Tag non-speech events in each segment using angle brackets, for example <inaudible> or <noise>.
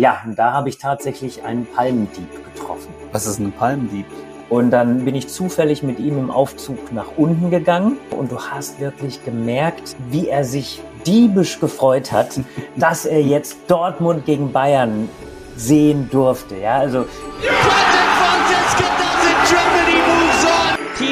ja, und da habe ich tatsächlich einen Palmdieb getroffen. Was ist ein Palmdieb? Und dann bin ich zufällig mit ihm im Aufzug nach unten gegangen und du hast wirklich gemerkt, wie er sich diebisch gefreut hat, <laughs> dass er jetzt Dortmund gegen Bayern sehen durfte. Ja, also Timo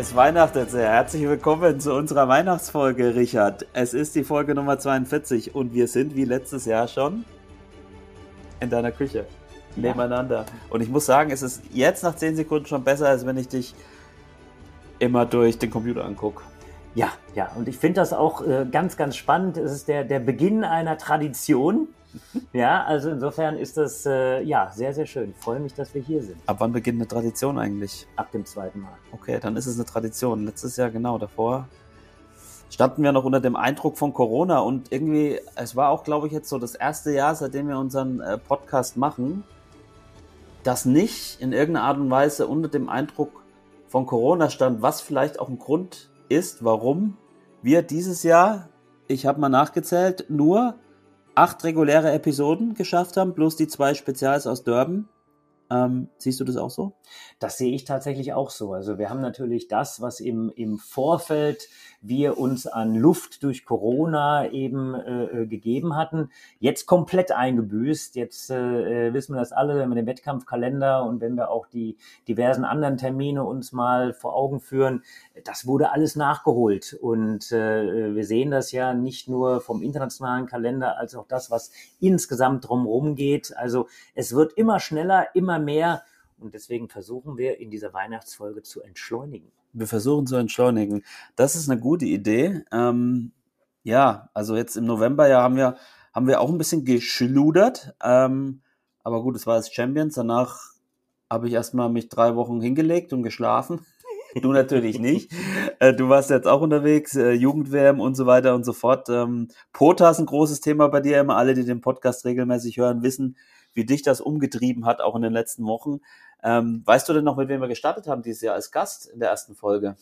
Es weihnachtet sehr. Herzlich willkommen zu unserer Weihnachtsfolge, Richard. Es ist die Folge Nummer 42 und wir sind wie letztes Jahr schon in deiner Küche nebeneinander. Und ich muss sagen, es ist jetzt nach 10 Sekunden schon besser, als wenn ich dich immer durch den Computer angucke. Ja, ja, und ich finde das auch äh, ganz, ganz spannend. Es ist der, der Beginn einer Tradition. Ja, also insofern ist das äh, ja sehr, sehr schön. Ich freue mich, dass wir hier sind. Ab wann beginnt eine Tradition eigentlich? Ab dem zweiten Mal. Okay, dann ist es eine Tradition. Letztes Jahr genau davor standen wir noch unter dem Eindruck von Corona und irgendwie, es war auch, glaube ich, jetzt so das erste Jahr, seitdem wir unseren äh, Podcast machen, das nicht in irgendeiner Art und Weise unter dem Eindruck von Corona stand, was vielleicht auch ein Grund ist, warum wir dieses Jahr, ich habe mal nachgezählt, nur acht reguläre Episoden geschafft haben, plus die zwei Spezials aus Durban. Ähm, siehst du das auch so? Das sehe ich tatsächlich auch so. Also wir haben natürlich das, was im, im Vorfeld wir uns an Luft durch Corona eben äh, gegeben hatten, jetzt komplett eingebüßt. Jetzt äh, wissen wir das alle, wenn wir den Wettkampfkalender und wenn wir auch die diversen anderen Termine uns mal vor Augen führen, das wurde alles nachgeholt. Und äh, wir sehen das ja nicht nur vom internationalen Kalender, als auch das, was insgesamt drumherum geht. Also es wird immer schneller, immer mehr. Und deswegen versuchen wir in dieser Weihnachtsfolge zu entschleunigen. Wir versuchen zu entschleunigen. Das ist eine gute Idee. Ähm, ja, also jetzt im November ja haben wir, haben wir auch ein bisschen geschludert. Ähm, aber gut, es war das Champions. Danach habe ich erstmal mich drei Wochen hingelegt und geschlafen. <laughs> Du natürlich nicht. Äh, du warst jetzt auch unterwegs, äh, Jugendwärm und so weiter und so fort. Ähm, Pota ist ein großes Thema bei dir. Immer alle, die den Podcast regelmäßig hören, wissen, wie dich das umgetrieben hat, auch in den letzten Wochen. Ähm, weißt du denn noch, mit wem wir gestartet haben dieses Jahr als Gast in der ersten Folge?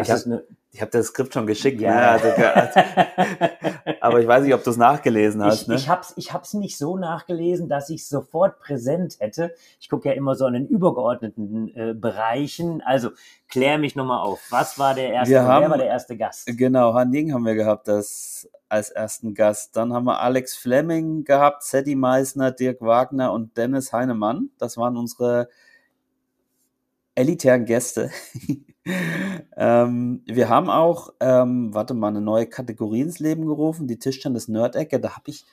Ich habe ne, hab das Skript schon geschickt, ja. ne? also, <laughs> aber ich weiß nicht, ob du es nachgelesen hast. Ich, ne? ich habe es ich hab's nicht so nachgelesen, dass ich sofort präsent hätte. Ich gucke ja immer so an den übergeordneten äh, Bereichen. Also klär mich nochmal auf. Was war der erste? Wir haben, wer war der erste Gast? Genau, Han Ying haben wir gehabt das als ersten Gast. Dann haben wir Alex Fleming gehabt, Sadie Meissner, Dirk Wagner und Dennis Heinemann. Das waren unsere elitären Gäste. <laughs> ähm, wir haben auch, ähm, warte mal, eine neue Kategorie ins Leben gerufen, die Tischtennis Nerd-Ecke. Da habe ich,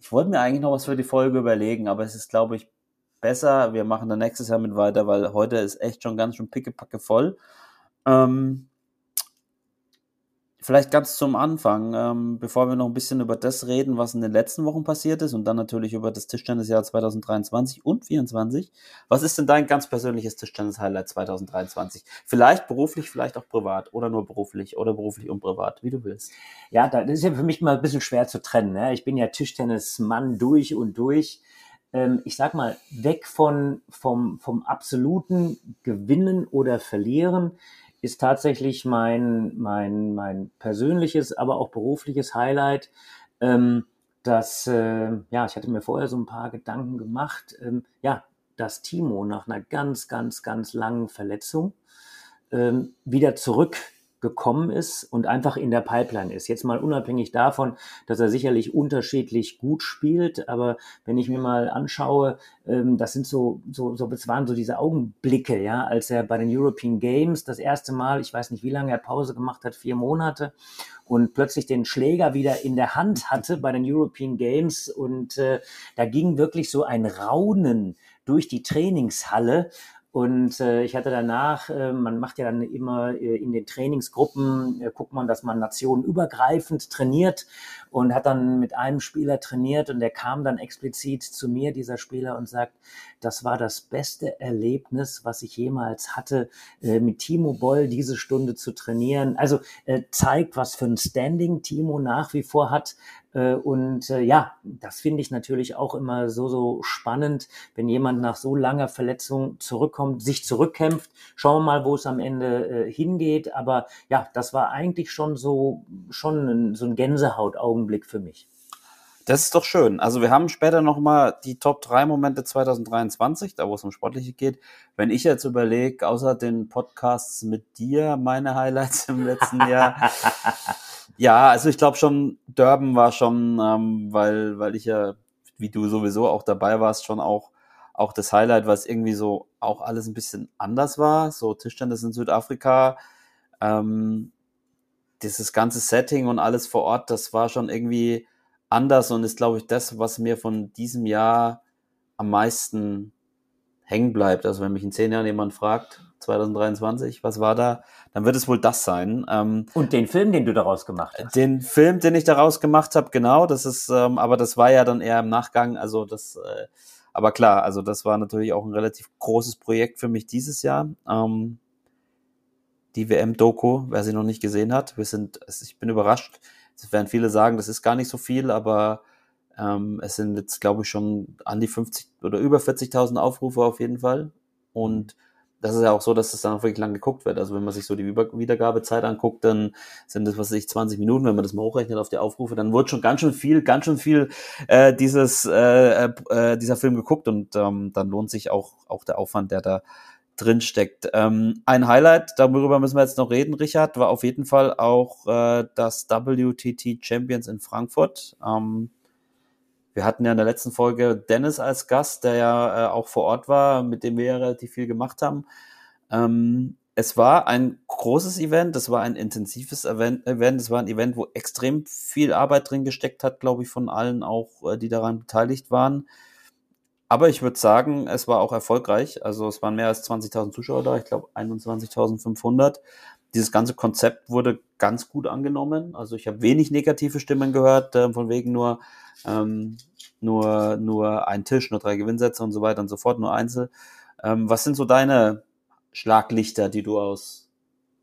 ich wollte mir eigentlich noch was für die Folge überlegen, aber es ist, glaube ich, besser. Wir machen da nächstes Jahr mit weiter, weil heute ist echt schon ganz schön pickepacke voll. Ähm, Vielleicht ganz zum Anfang, ähm, bevor wir noch ein bisschen über das reden, was in den letzten Wochen passiert ist und dann natürlich über das Tischtennisjahr 2023 und 2024. Was ist denn dein ganz persönliches Tischtennis-Highlight 2023? Vielleicht beruflich, vielleicht auch privat oder nur beruflich oder beruflich und privat, wie du willst. Ja, das ist ja für mich mal ein bisschen schwer zu trennen. Ne? Ich bin ja Tischtennismann durch und durch. Ähm, ich sag mal, weg von, vom, vom absoluten Gewinnen oder Verlieren ist tatsächlich mein, mein, mein persönliches, aber auch berufliches Highlight. Ähm, dass, äh, ja, ich hatte mir vorher so ein paar Gedanken gemacht, ähm, ja, dass Timo nach einer ganz, ganz, ganz langen Verletzung ähm, wieder zurück gekommen ist und einfach in der Pipeline ist. Jetzt mal unabhängig davon, dass er sicherlich unterschiedlich gut spielt, aber wenn ich mir mal anschaue, ähm, das sind so, so, so, das waren so diese Augenblicke, ja, als er bei den European Games das erste Mal, ich weiß nicht, wie lange er Pause gemacht hat, vier Monate und plötzlich den Schläger wieder in der Hand hatte bei den European Games und äh, da ging wirklich so ein Raunen durch die Trainingshalle Und äh, ich hatte danach, äh, man macht ja dann immer äh, in den Trainingsgruppen, äh, guckt man, dass man nationenübergreifend trainiert und hat dann mit einem Spieler trainiert und der kam dann explizit zu mir, dieser Spieler, und sagt, das war das beste Erlebnis, was ich jemals hatte, äh, mit Timo Boll diese Stunde zu trainieren. Also äh, zeigt, was für ein Standing Timo nach wie vor hat. Äh, und äh, ja, das finde ich natürlich auch immer so, so spannend, wenn jemand nach so langer Verletzung zurückkommt, sich zurückkämpft. Schauen wir mal, wo es am Ende äh, hingeht. Aber ja, das war eigentlich schon so, schon so ein Gänsehautaugenblick für mich. Das ist doch schön. Also wir haben später nochmal die Top 3 Momente 2023, da wo es um Sportliche geht. Wenn ich jetzt überlege, außer den Podcasts mit dir, meine Highlights im letzten Jahr. <laughs> ja, also ich glaube schon, Durban war schon, ähm, weil, weil ich ja, wie du sowieso auch dabei warst, schon auch, auch das Highlight, was irgendwie so auch alles ein bisschen anders war. So Tischtennis in Südafrika. Ähm, dieses ganze Setting und alles vor Ort, das war schon irgendwie anders und ist, glaube ich, das, was mir von diesem Jahr am meisten hängen bleibt. Also wenn mich in zehn Jahren jemand fragt, 2023, was war da, dann wird es wohl das sein. Ähm, und den Film, den du daraus gemacht hast. Den Film, den ich daraus gemacht habe, genau, das ist, ähm, aber das war ja dann eher im Nachgang, also das, äh, aber klar, also das war natürlich auch ein relativ großes Projekt für mich dieses Jahr. Ähm, die WM-Doku, wer sie noch nicht gesehen hat, wir sind, ich bin überrascht, es werden viele sagen, das ist gar nicht so viel, aber ähm, es sind jetzt, glaube ich, schon an die 50 oder über 40.000 Aufrufe auf jeden Fall. Und das ist ja auch so, dass es dann auch wirklich lang geguckt wird. Also wenn man sich so die Wiedergabezeit anguckt, dann sind das, was weiß ich, 20 Minuten, wenn man das mal hochrechnet auf die Aufrufe, dann wird schon ganz schön viel, ganz schön viel äh, dieses, äh, äh, dieser Film geguckt und ähm, dann lohnt sich auch, auch der Aufwand, der da drin steckt. Ähm, ein Highlight, darüber müssen wir jetzt noch reden, Richard, war auf jeden Fall auch äh, das WTT Champions in Frankfurt. Ähm, wir hatten ja in der letzten Folge Dennis als Gast, der ja äh, auch vor Ort war, mit dem wir ja relativ viel gemacht haben. Ähm, es war ein großes Event, es war ein intensives Event, Event, es war ein Event, wo extrem viel Arbeit drin gesteckt hat, glaube ich, von allen auch, äh, die daran beteiligt waren. Aber ich würde sagen, es war auch erfolgreich. Also es waren mehr als 20.000 Zuschauer da, ich glaube 21.500. Dieses ganze Konzept wurde ganz gut angenommen. Also ich habe wenig negative Stimmen gehört, äh, von wegen nur, ähm, nur, nur ein Tisch, nur drei Gewinnsätze und so weiter und so fort, nur Einzel. Ähm, was sind so deine Schlaglichter, die du aus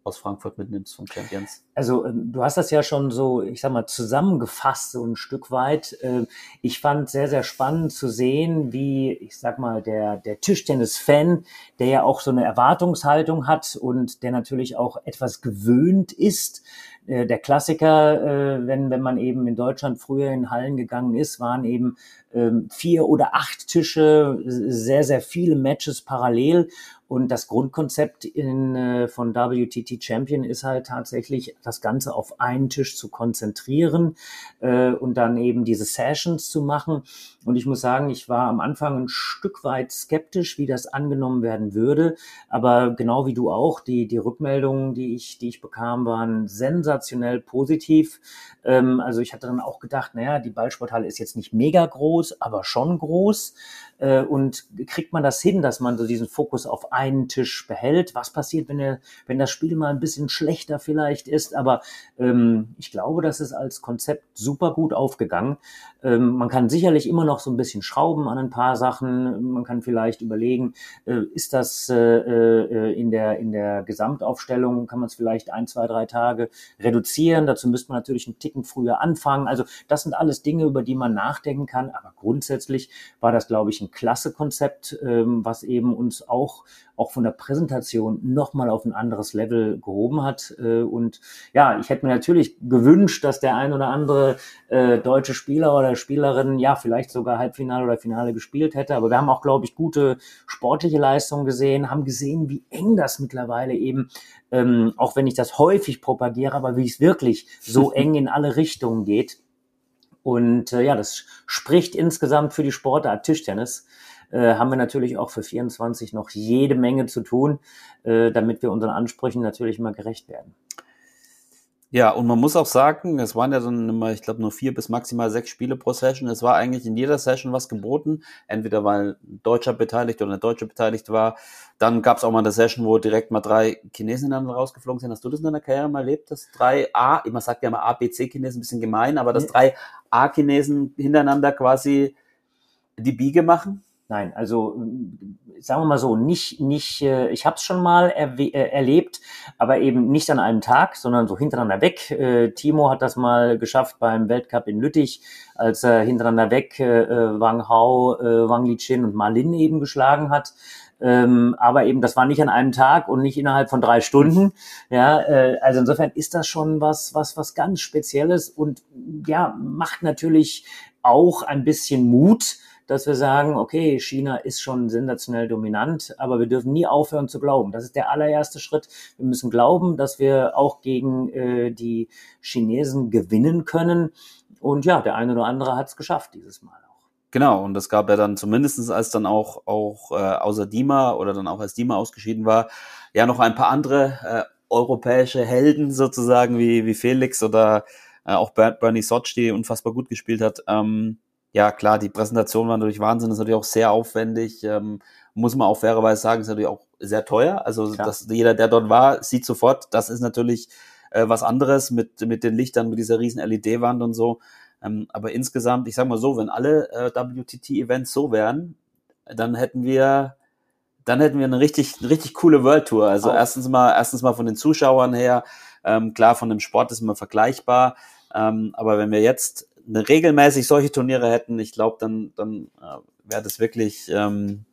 aus Frankfurt mitnimmst von Champions? Also ähm, du hast das ja schon so, ich sag mal, zusammengefasst so ein Stück weit. Ähm, ich fand sehr, sehr spannend zu sehen, wie, ich sag mal, der, der Tischtennis-Fan, der ja auch so eine Erwartungshaltung hat und der natürlich auch etwas gewöhnt ist, äh, der Klassiker, äh, wenn, wenn man eben in Deutschland früher in Hallen gegangen ist, waren eben ähm, vier oder acht Tische, sehr, sehr viele Matches parallel. Und das Grundkonzept in, äh, von WTT Champion ist halt tatsächlich, das Ganze auf einen Tisch zu konzentrieren äh, und dann eben diese Sessions zu machen. Und ich muss sagen, ich war am Anfang ein Stück weit skeptisch, wie das angenommen werden würde. Aber genau wie du auch, die, die Rückmeldungen, die ich, die ich bekam, waren sensationell positiv. Ähm, also ich hatte dann auch gedacht, naja, die Ballsporthalle ist jetzt nicht mega groß, aber schon groß. Äh, und kriegt man das hin, dass man so diesen Fokus auf einen Tisch behält? Was passiert, wenn, er, wenn das Spiel mal ein bisschen schlechter vielleicht ist? Aber ähm, ich glaube, das ist als Konzept super gut aufgegangen. Ähm, man kann sicherlich immer noch so ein bisschen schrauben an ein paar Sachen. Man kann vielleicht überlegen, äh, ist das äh, äh, in, der, in der Gesamtaufstellung, kann man es vielleicht ein, zwei, drei Tage reduzieren. Dazu müsste man natürlich einen Ticken früher anfangen. Also das sind alles Dinge, über die man nachdenken kann. Aber grundsätzlich war das, glaube ich, ein klasse Konzept, ähm, was eben uns auch, auch von der Präsentation nochmal auf ein anderes Level gehoben hat. Äh, und ja, ich hätte mir natürlich gewünscht, dass der ein oder andere äh, deutsche Spieler oder Spielerin ja vielleicht sogar Halbfinale oder Finale gespielt hätte. Aber wir haben auch, glaube ich, gute sportliche Leistungen gesehen, haben gesehen, wie eng das mittlerweile eben, ähm, auch wenn ich das häufig propagiere, aber wie es wirklich so <laughs> eng in alle Richtungen geht. Und äh, ja, das spricht insgesamt für die Sportart Tischtennis. Äh, haben wir natürlich auch für 24 noch jede Menge zu tun, äh, damit wir unseren Ansprüchen natürlich mal gerecht werden. Ja, und man muss auch sagen, es waren ja dann immer, ich glaube, nur vier bis maximal sechs Spiele pro Session. Es war eigentlich in jeder Session was geboten. Entweder weil ein Deutscher beteiligt oder eine Deutsche beteiligt war. Dann gab es auch mal eine Session, wo direkt mal drei Chinesen ineinander rausgeflogen sind. Hast du das in deiner Karriere mal erlebt, dass drei A, man sagt ja mal A, B, C Chinesen, ein bisschen gemein, aber dass drei A Chinesen hintereinander quasi die Biege machen? Nein, also äh, sagen wir mal so, nicht, nicht, äh, ich habe es schon mal äh, erlebt, aber eben nicht an einem Tag, sondern so hintereinander weg. Äh, Timo hat das mal geschafft beim Weltcup in Lüttich, als er hintereinander weg äh, äh, Wang Hao, äh, Wang Lichin und Malin eben geschlagen hat. Ähm, aber eben, das war nicht an einem Tag und nicht innerhalb von drei Stunden. Ja, äh, also insofern ist das schon was, was, was ganz Spezielles und ja, macht natürlich auch ein bisschen Mut, dass wir sagen, okay, China ist schon sensationell dominant, aber wir dürfen nie aufhören zu glauben. Das ist der allererste Schritt. Wir müssen glauben, dass wir auch gegen äh, die Chinesen gewinnen können. Und ja, der eine oder andere hat es geschafft dieses Mal auch. Genau, und es gab ja dann zumindestens als dann auch, auch äh, außer Dima oder dann auch als Dima ausgeschieden war, ja noch ein paar andere äh, europäische Helden sozusagen wie, wie Felix oder äh, auch Ber- Bernie Sotch, die unfassbar gut gespielt hat. Ähm, ja, klar, die Präsentation war natürlich Wahnsinn, ist natürlich auch sehr aufwendig. Ähm, muss man auch fairerweise sagen, ist natürlich auch sehr teuer. Also dass jeder, der dort war, sieht sofort, das ist natürlich äh, was anderes mit, mit den Lichtern, mit dieser riesen LED-Wand und so. Ähm, aber insgesamt, ich sag mal so, wenn alle äh, WTT-Events so wären, dann hätten wir dann hätten wir eine richtig, eine richtig coole World Tour. Also Auch. erstens mal, erstens mal von den Zuschauern her, ähm, klar, von dem Sport ist immer vergleichbar. Ähm, aber wenn wir jetzt regelmäßig solche Turniere hätten, ich glaube, dann, dann äh, wäre das wirklich, ähm,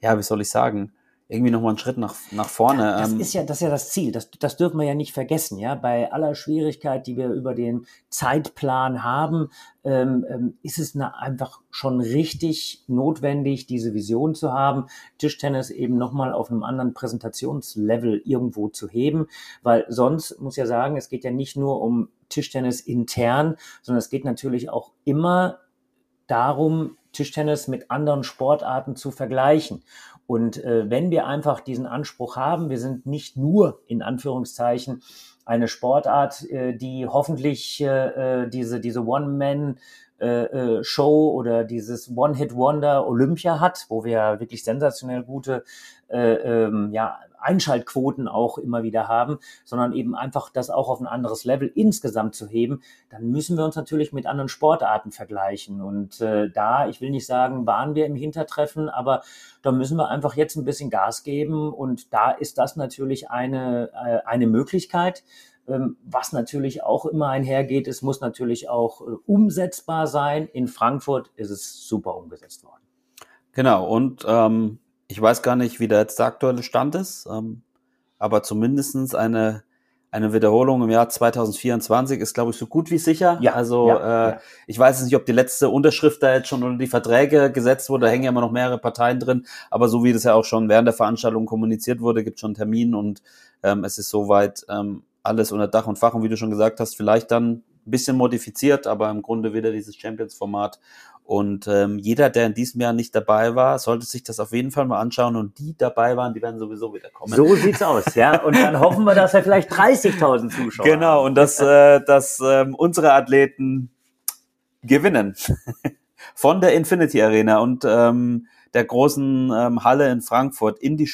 ja, wie soll ich sagen, irgendwie nochmal einen Schritt nach, nach vorne. Das ähm, ist ja, das ist ja das Ziel. Das, das dürfen wir ja nicht vergessen. Ja, bei aller Schwierigkeit, die wir über den Zeitplan haben, ähm, ähm, ist es na, einfach schon richtig notwendig, diese Vision zu haben, Tischtennis eben nochmal auf einem anderen Präsentationslevel irgendwo zu heben, weil sonst muss ja sagen, es geht ja nicht nur um Tischtennis intern, sondern es geht natürlich auch immer darum, Tischtennis mit anderen Sportarten zu vergleichen. Und äh, wenn wir einfach diesen Anspruch haben, wir sind nicht nur in Anführungszeichen eine Sportart, äh, die hoffentlich äh, äh, diese, diese One-Man äh, äh, Show oder dieses One-Hit-Wonder Olympia hat, wo wir wirklich sensationell gute äh, ähm, ja, Einschaltquoten auch immer wieder haben, sondern eben einfach das auch auf ein anderes Level insgesamt zu heben, dann müssen wir uns natürlich mit anderen Sportarten vergleichen. Und äh, da, ich will nicht sagen, waren wir im Hintertreffen, aber da müssen wir einfach jetzt ein bisschen Gas geben. Und da ist das natürlich eine, äh, eine Möglichkeit. Ähm, was natürlich auch immer einhergeht, es muss natürlich auch äh, umsetzbar sein. In Frankfurt ist es super umgesetzt worden. Genau, und ähm, ich weiß gar nicht, wie da jetzt der aktuelle Stand ist, ähm, aber zumindestens eine, eine Wiederholung im Jahr 2024 ist, glaube ich, so gut wie sicher. Ja, also ja, äh, ja. ich weiß jetzt nicht, ob die letzte Unterschrift da jetzt schon unter die Verträge gesetzt wurde, da hängen ja immer noch mehrere Parteien drin, aber so wie das ja auch schon während der Veranstaltung kommuniziert wurde, gibt schon einen Termin und ähm, es ist soweit ähm, alles unter Dach und Fach und wie du schon gesagt hast, vielleicht dann ein bisschen modifiziert, aber im Grunde wieder dieses Champions-Format und ähm, jeder, der in diesem Jahr nicht dabei war, sollte sich das auf jeden Fall mal anschauen. Und die dabei waren, die werden sowieso wieder kommen. So sieht's aus, ja. Und dann hoffen wir, dass wir vielleicht 30.000 Zuschauer Genau, und dass, äh, dass ähm, unsere Athleten gewinnen <laughs> von der Infinity Arena und ähm, der großen ähm, Halle in Frankfurt in die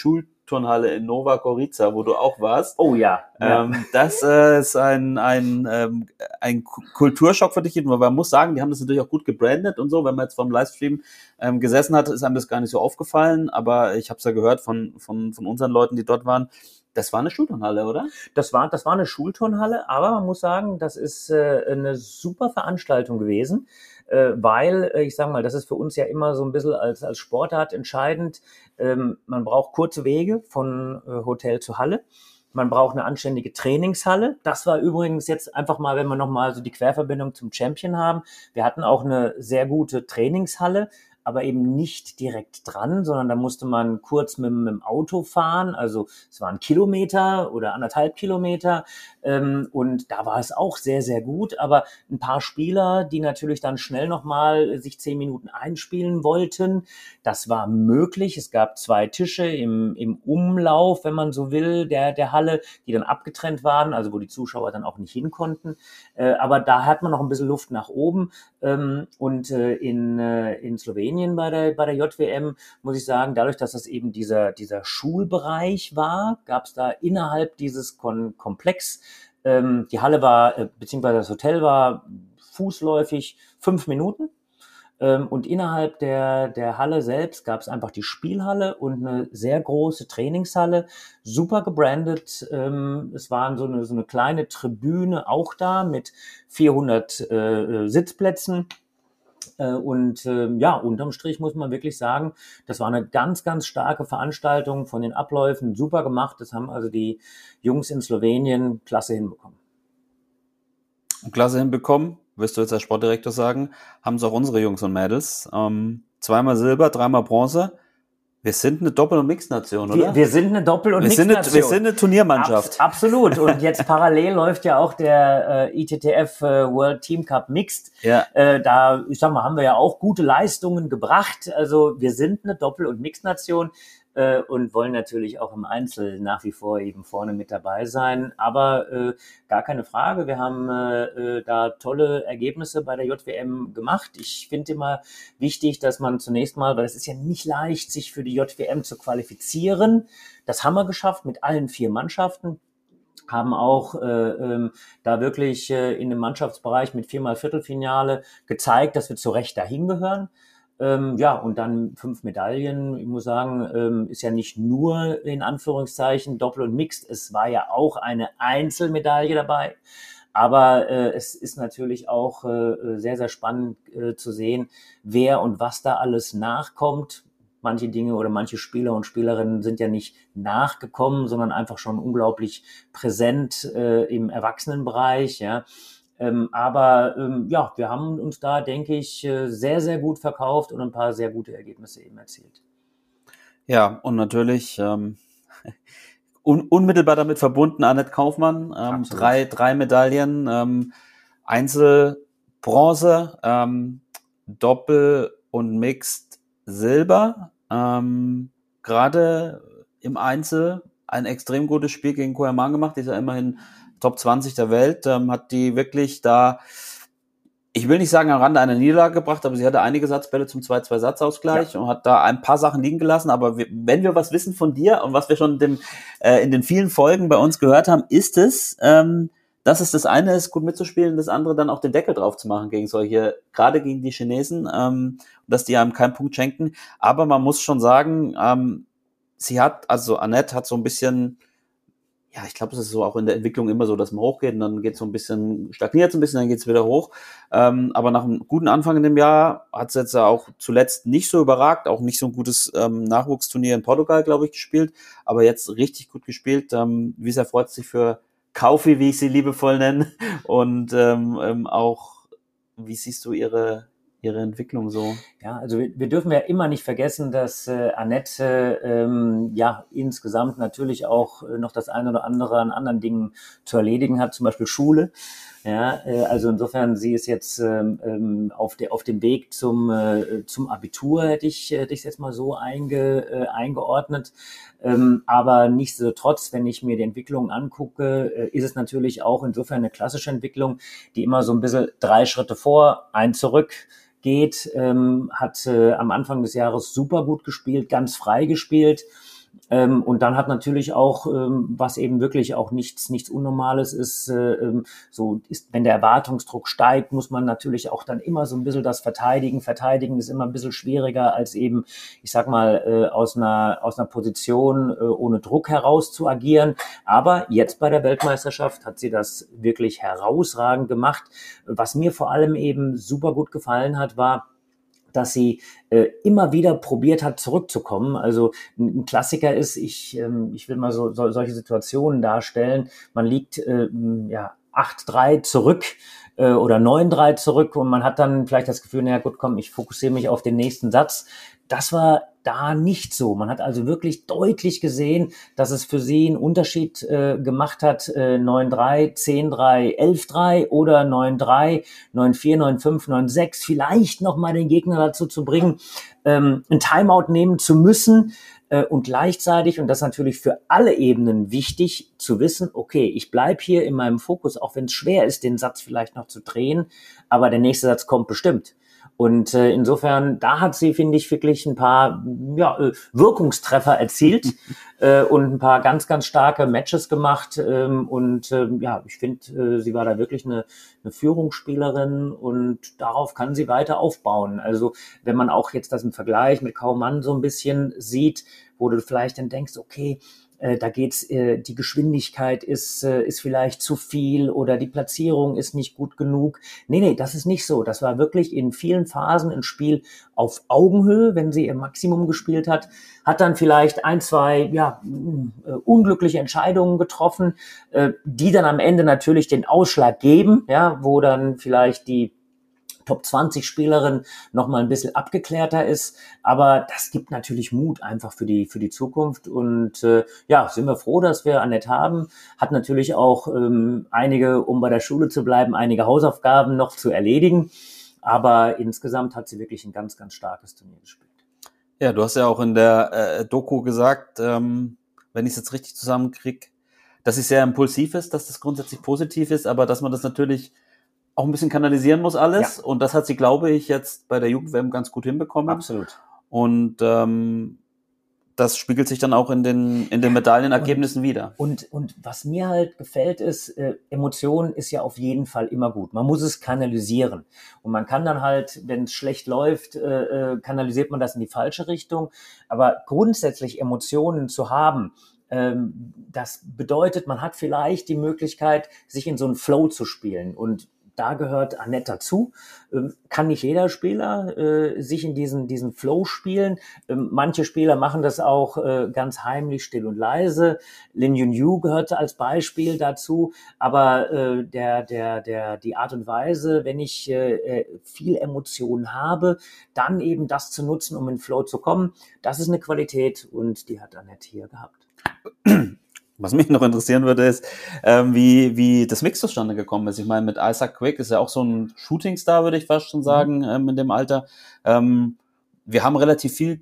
Schulturnhalle in Nova Gorica, wo du auch warst. Oh ja. ja. Ähm, das äh, ist ein, ein, ähm, ein Ku- Kulturschock für dich. Man muss sagen, die haben das natürlich auch gut gebrandet und so. Wenn man jetzt vom Livestream ähm, gesessen hat, ist einem das gar nicht so aufgefallen. Aber ich habe es ja gehört von, von, von unseren Leuten, die dort waren. Das war eine Schulturnhalle, oder? Das war, das war eine Schulturnhalle, aber man muss sagen, das ist äh, eine super Veranstaltung gewesen, äh, weil, äh, ich sage mal, das ist für uns ja immer so ein bisschen als, als Sportart entscheidend. Ähm, man braucht kurze Wege von äh, Hotel zu Halle. Man braucht eine anständige Trainingshalle. Das war übrigens jetzt einfach mal, wenn wir nochmal so die Querverbindung zum Champion haben. Wir hatten auch eine sehr gute Trainingshalle, aber eben nicht direkt dran, sondern da musste man kurz mit, mit dem Auto fahren. Also es waren Kilometer oder anderthalb Kilometer. Ähm, und da war es auch sehr, sehr gut. Aber ein paar Spieler, die natürlich dann schnell nochmal sich zehn Minuten einspielen wollten, das war möglich. Es gab zwei Tische im, im Umlauf, wenn man so will, der, der Halle, die dann abgetrennt waren, also wo die Zuschauer dann auch nicht hin konnten. Äh, aber da hat man noch ein bisschen Luft nach oben. Ähm, und äh, in, äh, in Slowenien bei der, bei der JWM muss ich sagen, dadurch, dass das eben dieser, dieser Schulbereich war, gab es da innerhalb dieses Kon Komplex, ähm, die Halle war, äh, beziehungsweise das Hotel war fußläufig fünf Minuten. Ähm, und innerhalb der, der Halle selbst gab es einfach die Spielhalle und eine sehr große Trainingshalle, super gebrandet. Ähm, es waren so eine, so eine kleine Tribüne auch da mit 400 äh, Sitzplätzen. Äh, und äh, ja, unterm Strich muss man wirklich sagen, das war eine ganz, ganz starke Veranstaltung von den Abläufen, super gemacht. Das haben also die Jungs in Slowenien klasse hinbekommen. Klasse hinbekommen wirst du jetzt als Sportdirektor sagen, haben es auch unsere Jungs und Mädels. Ähm, zweimal Silber, dreimal Bronze. Wir sind eine Doppel- und Mixnation, oder? Wir, wir sind eine Doppel- und wir Mixnation. Sind eine, wir sind eine Turniermannschaft. Abs absolut. Und jetzt parallel läuft ja auch der äh, ITTF äh, World Team Cup Mixed. Ja. Äh, da, ich sag mal, haben wir ja auch gute Leistungen gebracht. Also wir sind eine Doppel- und Mixnation äh, und wollen natürlich auch im Einzel nach wie vor eben vorne mit dabei sein. Aber äh, gar keine Frage, wir haben äh, äh da tolle Ergebnisse bei der JWM gemacht. Ich finde immer wichtig, dass man zunächst mal, weil es ist ja nicht leicht, sich für die JWM zu qualifizieren. Das haben wir geschafft mit allen vier Mannschaften haben auch äh, ähm, da wirklich äh, in dem Mannschaftsbereich mit viermal Viertelfinale gezeigt, dass wir zu Recht dahin gehören. Ähm, ja, und dann fünf Medaillen. Ich muss sagen, ähm, ist ja nicht nur in Anführungszeichen Doppel und Mixed. Es war ja auch eine Einzelmedaille dabei. Aber äh, es ist natürlich auch äh, sehr, sehr spannend äh, zu sehen, wer und was da alles nachkommt. Manche Dinge oder manche Spieler und Spielerinnen sind ja nicht nachgekommen, sondern einfach schon unglaublich präsent äh, im Erwachsenenbereich. Ja. Ähm, aber ähm, ja, wir haben uns da, denke ich, äh, sehr, sehr gut verkauft und ein paar sehr gute Ergebnisse eben erzielt. Ja, und natürlich ähm, <laughs> un unmittelbar damit verbunden Annette Kaufmann, ähm, drei, drei Medaillen, ähm, Einzel Bronze, ähm, Doppel und Mixed Silber. Ähm, Gerade im Einzel ein extrem gutes Spiel gegen Koyaman gemacht, die ist ja immerhin Top 20 der Welt, ähm, hat die wirklich da, ich will nicht sagen am Rande einer Niederlage gebracht, aber sie hatte einige Satzbälle zum 2-2-Satzausgleich ja. und hat da ein paar Sachen liegen gelassen. Aber wir, wenn wir was wissen von dir und was wir schon in, dem, äh, in den vielen Folgen bei uns gehört haben, ist es, ähm, dass es das eine ist, gut mitzuspielen, das andere dann auch den Deckel drauf zu machen gegen solche, gerade gegen die Chinesen, ähm, dass die einem keinen Punkt schenken. Aber man muss schon sagen, ähm, sie hat, also Annette hat so ein bisschen ja, ich glaube, es ist so auch in der Entwicklung immer so, dass man hochgeht und dann geht es so ein bisschen, stagniert so ein bisschen, dann geht es wieder hoch. Ähm, aber nach einem guten Anfang in dem Jahr hat es jetzt auch zuletzt nicht so überragt, auch nicht so ein gutes ähm, Nachwuchsturnier in Portugal, glaube ich, gespielt, aber jetzt richtig gut gespielt. Ähm, wie sehr freut sich für Kaufi, wie ich sie liebevoll nenne, <laughs> und ähm, ähm, auch, wie siehst du ihre, ihre Entwicklung so? Ja, also wir, wir dürfen ja immer nicht vergessen, dass äh, Annette ähm, ja insgesamt natürlich auch äh, noch das eine oder andere an anderen Dingen zu erledigen hat, zum Beispiel Schule. Ja, äh, also insofern sie ist jetzt ähm, ähm auf, der, auf dem Weg zum, äh, zum Abitur, hätte ich, hätte ich jetzt mal so einge, äh, eingeordnet. Ähm, aber nichtsdestotrotz, wenn ich mir die Entwicklung angucke, äh, ist es natürlich auch insofern eine klassische Entwicklung, die immer so ein bisschen drei Schritte vor, ein zurück geht, ähm, hat äh, am Anfang des Jahres super gut gespielt, ganz frei gespielt. Ähm, und dann hat natürlich auch, ähm, was eben wirklich auch nichts, nichts Unnormales ist, äh, ähm, so ist, wenn der Erwartungsdruck steigt, muss man natürlich auch dann immer so ein bisschen das verteidigen. Verteidigen ist immer ein bisschen schwieriger als eben, ich sag mal, äh, aus einer, aus einer Position äh, ohne Druck heraus zu agieren. Aber jetzt bei der Weltmeisterschaft hat sie das wirklich herausragend gemacht. Was mir vor allem eben super gut gefallen hat, war, dass sie äh, immer wieder probiert hat, zurückzukommen. Also ein, Klassiker ist, ich, ähm, ich will mal so, so solche Situationen darstellen. Man liegt äh, ja 8-3 zurück äh, oder 9-3 zurück und man hat dann vielleicht das Gefühl, naja gut, komm, ich fokussiere mich auf den nächsten Satz. Das war da nicht so. Man hat also wirklich deutlich gesehen, dass es für sie einen Unterschied äh, gemacht hat, äh, 9-3, 10-3, 11-3 oder 9-3, 9-4, 9-5, 9-6, vielleicht nochmal den Gegner dazu zu bringen, ähm, ein Timeout nehmen zu müssen äh, und gleichzeitig, und das natürlich für alle Ebenen wichtig, zu wissen, okay, ich bleib hier in meinem Fokus, auch wenn es schwer ist, den Satz vielleicht noch zu drehen, aber der nächste Satz kommt bestimmt. Und äh, insofern, da hat sie, finde ich, wirklich ein paar ja, äh, Wirkungstreffer erzielt <laughs> äh, und ein paar ganz, ganz starke Matches gemacht. Ähm, und ähm, ja, ich finde, äh, sie war da wirklich eine, eine Führungsspielerin und darauf kann sie weiter aufbauen. Also wenn man auch jetzt das im Vergleich mit Kaumann so ein bisschen sieht, wo du vielleicht dann denkst, okay, äh, da geht's, äh, die Geschwindigkeit ist, äh, ist vielleicht zu viel oder die Platzierung ist nicht gut genug. Nee, nee, das ist nicht so. Das war wirklich in vielen Phasen ein Spiel auf Augenhöhe, wenn sie ihr Maximum gespielt hat, hat dann vielleicht ein, zwei, ja, äh, unglückliche Entscheidungen getroffen, äh, die dann am Ende natürlich den Ausschlag geben, ja, wo dann vielleicht die Top 20 Spielerin noch mal ein bisschen abgeklärter ist. Aber das gibt natürlich Mut einfach für die, für die Zukunft. Und äh, ja, sind wir froh, dass wir Annette haben. Hat natürlich auch ähm, einige, um bei der Schule zu bleiben, einige Hausaufgaben noch zu erledigen. Aber insgesamt hat sie wirklich ein ganz, ganz starkes Turnier gespielt. Ja, du hast ja auch in der äh, Doku gesagt, ähm, wenn ich es jetzt richtig zusammenkriege, dass sie sehr impulsiv ist, dass das grundsätzlich positiv ist, aber dass man das natürlich auch ein bisschen kanalisieren muss alles. Ja. Und das hat sie, glaube ich, jetzt bei der Jugendwm ganz gut hinbekommen. Absolut. Und ähm, das spiegelt sich dann auch in den, in den Medaillenergebnissen und, wieder. Und, und was mir halt gefällt ist, äh, Emotionen ist ja auf jeden Fall immer gut. Man muss es kanalisieren. Und man kann dann halt, wenn es schlecht läuft, äh, äh, kanalisiert man das in die falsche Richtung. Aber grundsätzlich Emotionen zu haben, ähm, das bedeutet, man hat vielleicht die Möglichkeit, sich in so einen Flow zu spielen. Und da gehört Annette dazu. Ähm, kann nicht jeder Spieler äh, sich in diesen, diesen Flow spielen. Ähm, manche Spieler machen das auch äh, ganz heimlich, still und leise. Lin Yun Yu gehört als Beispiel dazu. Aber äh, der, der, der, die Art und Weise, wenn ich äh, äh viel Emotionen habe, dann eben das zu nutzen, um in Flow zu kommen, das ist eine Qualität und die hat Annette hier gehabt. <clears throat> Was mich noch interessieren würde, ist, ähm, wie, wie das Mix zustande gekommen ist. Ich meine, mit Isaac Quick ist ja auch so ein Shootingstar, würde ich fast schon sagen, mhm. ähm, in dem Alter. Ähm, wir haben relativ viel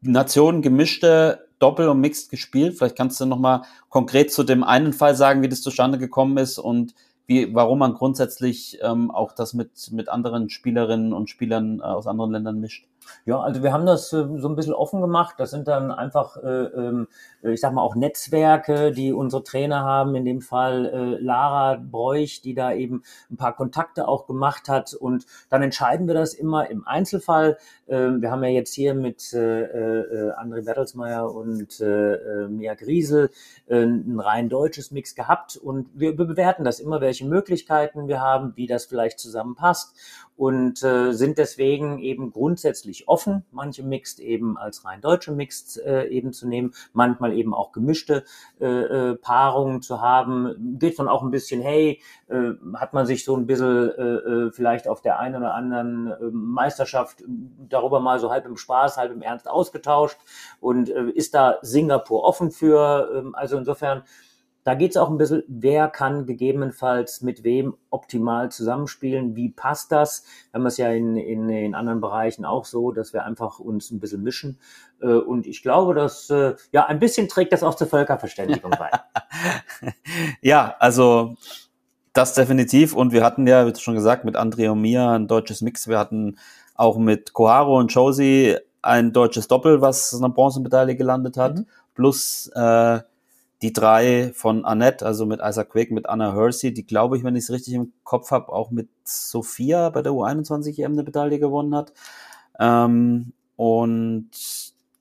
Nationen gemischte Doppel und Mixed gespielt. Vielleicht kannst du noch mal konkret zu dem einen Fall sagen, wie das zustande gekommen ist und wie, warum man grundsätzlich ähm, auch das mit, mit anderen Spielerinnen und Spielern äh, aus anderen Ländern mischt. Ja, also wir haben das äh, so ein bisschen offen gemacht. Das sind dann einfach, äh, ähm, ich sag mal, auch Netzwerke, die unsere Trainer haben. In dem Fall äh, Lara Bräuch, die da eben ein paar Kontakte auch gemacht hat. Und dann entscheiden wir das immer im Einzelfall. Ähm, wir haben ja jetzt hier mit äh, äh, André Bertelsmeier und äh, äh, Mia Griesel äh, ein rein deutsches Mix gehabt. Und wir bewerten das immer, welche Möglichkeiten wir haben, wie das vielleicht zusammenpasst und äh, sind deswegen eben grundsätzlich offen, manche Mixed eben als rein deutsche Mixed äh, eben zu nehmen, manchmal eben auch gemischte äh, äh, Paarungen zu haben. Geht von auch ein bisschen, hey, äh, hat man sich so ein bisschen äh, äh, vielleicht auf der einen oder anderen äh, Meisterschaft darüber mal so halb im Spaß, halb im Ernst ausgetauscht und äh, ist da Singapur offen für. Äh, also insofern da geht es auch ein bisschen, wer kann gegebenenfalls mit wem optimal zusammenspielen, wie passt das? Wir haben es ja in, in, in anderen Bereichen auch so, dass wir einfach uns ein bisschen mischen. Äh, und ich glaube, dass äh, ja ein bisschen trägt das auch zur Völkerverständigung bei. <laughs> ja, also das definitiv. Und wir hatten ja, wie schon gesagt, mit Andrea und Mia ein deutsches Mix. Wir hatten auch mit Koharo und Josie ein deutsches Doppel, was eine Bronzemedaille gelandet hat. Mhm. Plus äh, die drei von Annette, also mit Isaac Quick, mit Anna Hersey, die glaube ich, wenn ich es richtig im Kopf habe, auch mit Sophia bei der U21 EM eine Medaille gewonnen hat. Ähm, und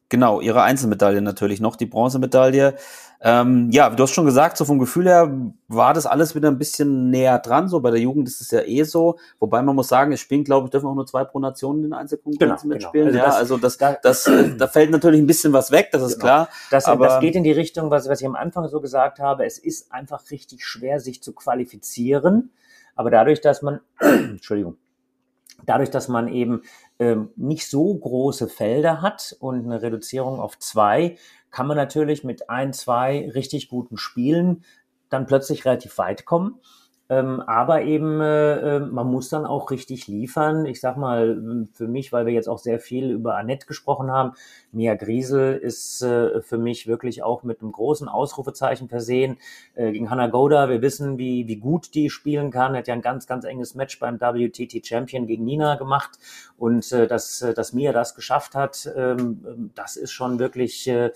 genau, ihre Einzelmedaille natürlich noch, die Bronzemedaille. Ähm, ja, du hast schon gesagt, so vom Gefühl her war das alles wieder ein bisschen näher dran. So bei der Jugend ist es ja eh so. Wobei man muss sagen, es spielen, glaube ich, dürfen auch nur zwei pro Nation in den Einzelkonkurrenzen Genau, mitspielen. genau. ja, Also das- also das, das, da fällt natürlich ein bisschen was weg, das ist Genau. klar. Das, aber das geht in die Richtung, was, was ich am Anfang so gesagt habe. Es ist einfach richtig schwer, sich zu qualifizieren. Aber dadurch, dass man, <clears throat> Entschuldigung, dadurch, dass man eben ähm, nicht so große Felder hat und eine Reduzierung auf zwei, kann man natürlich mit ein, zwei richtig guten Spielen dann plötzlich relativ weit kommen. Ähm, aber eben, äh, äh, man muss dann auch richtig liefern. Ich sag mal, für mich, weil wir jetzt auch sehr viel über Annette gesprochen haben, Mia Griesel ist äh, für mich wirklich auch mit einem großen Ausrufezeichen versehen. Äh, gegen Hannah Goda, wir wissen, wie, wie gut die spielen kann. Hat ja ein ganz, ganz enges Match beim WTT Champion gegen Nina gemacht. Und äh, dass, äh, dass Mia das geschafft hat, ähm, ähm, das ist schon wirklich äh,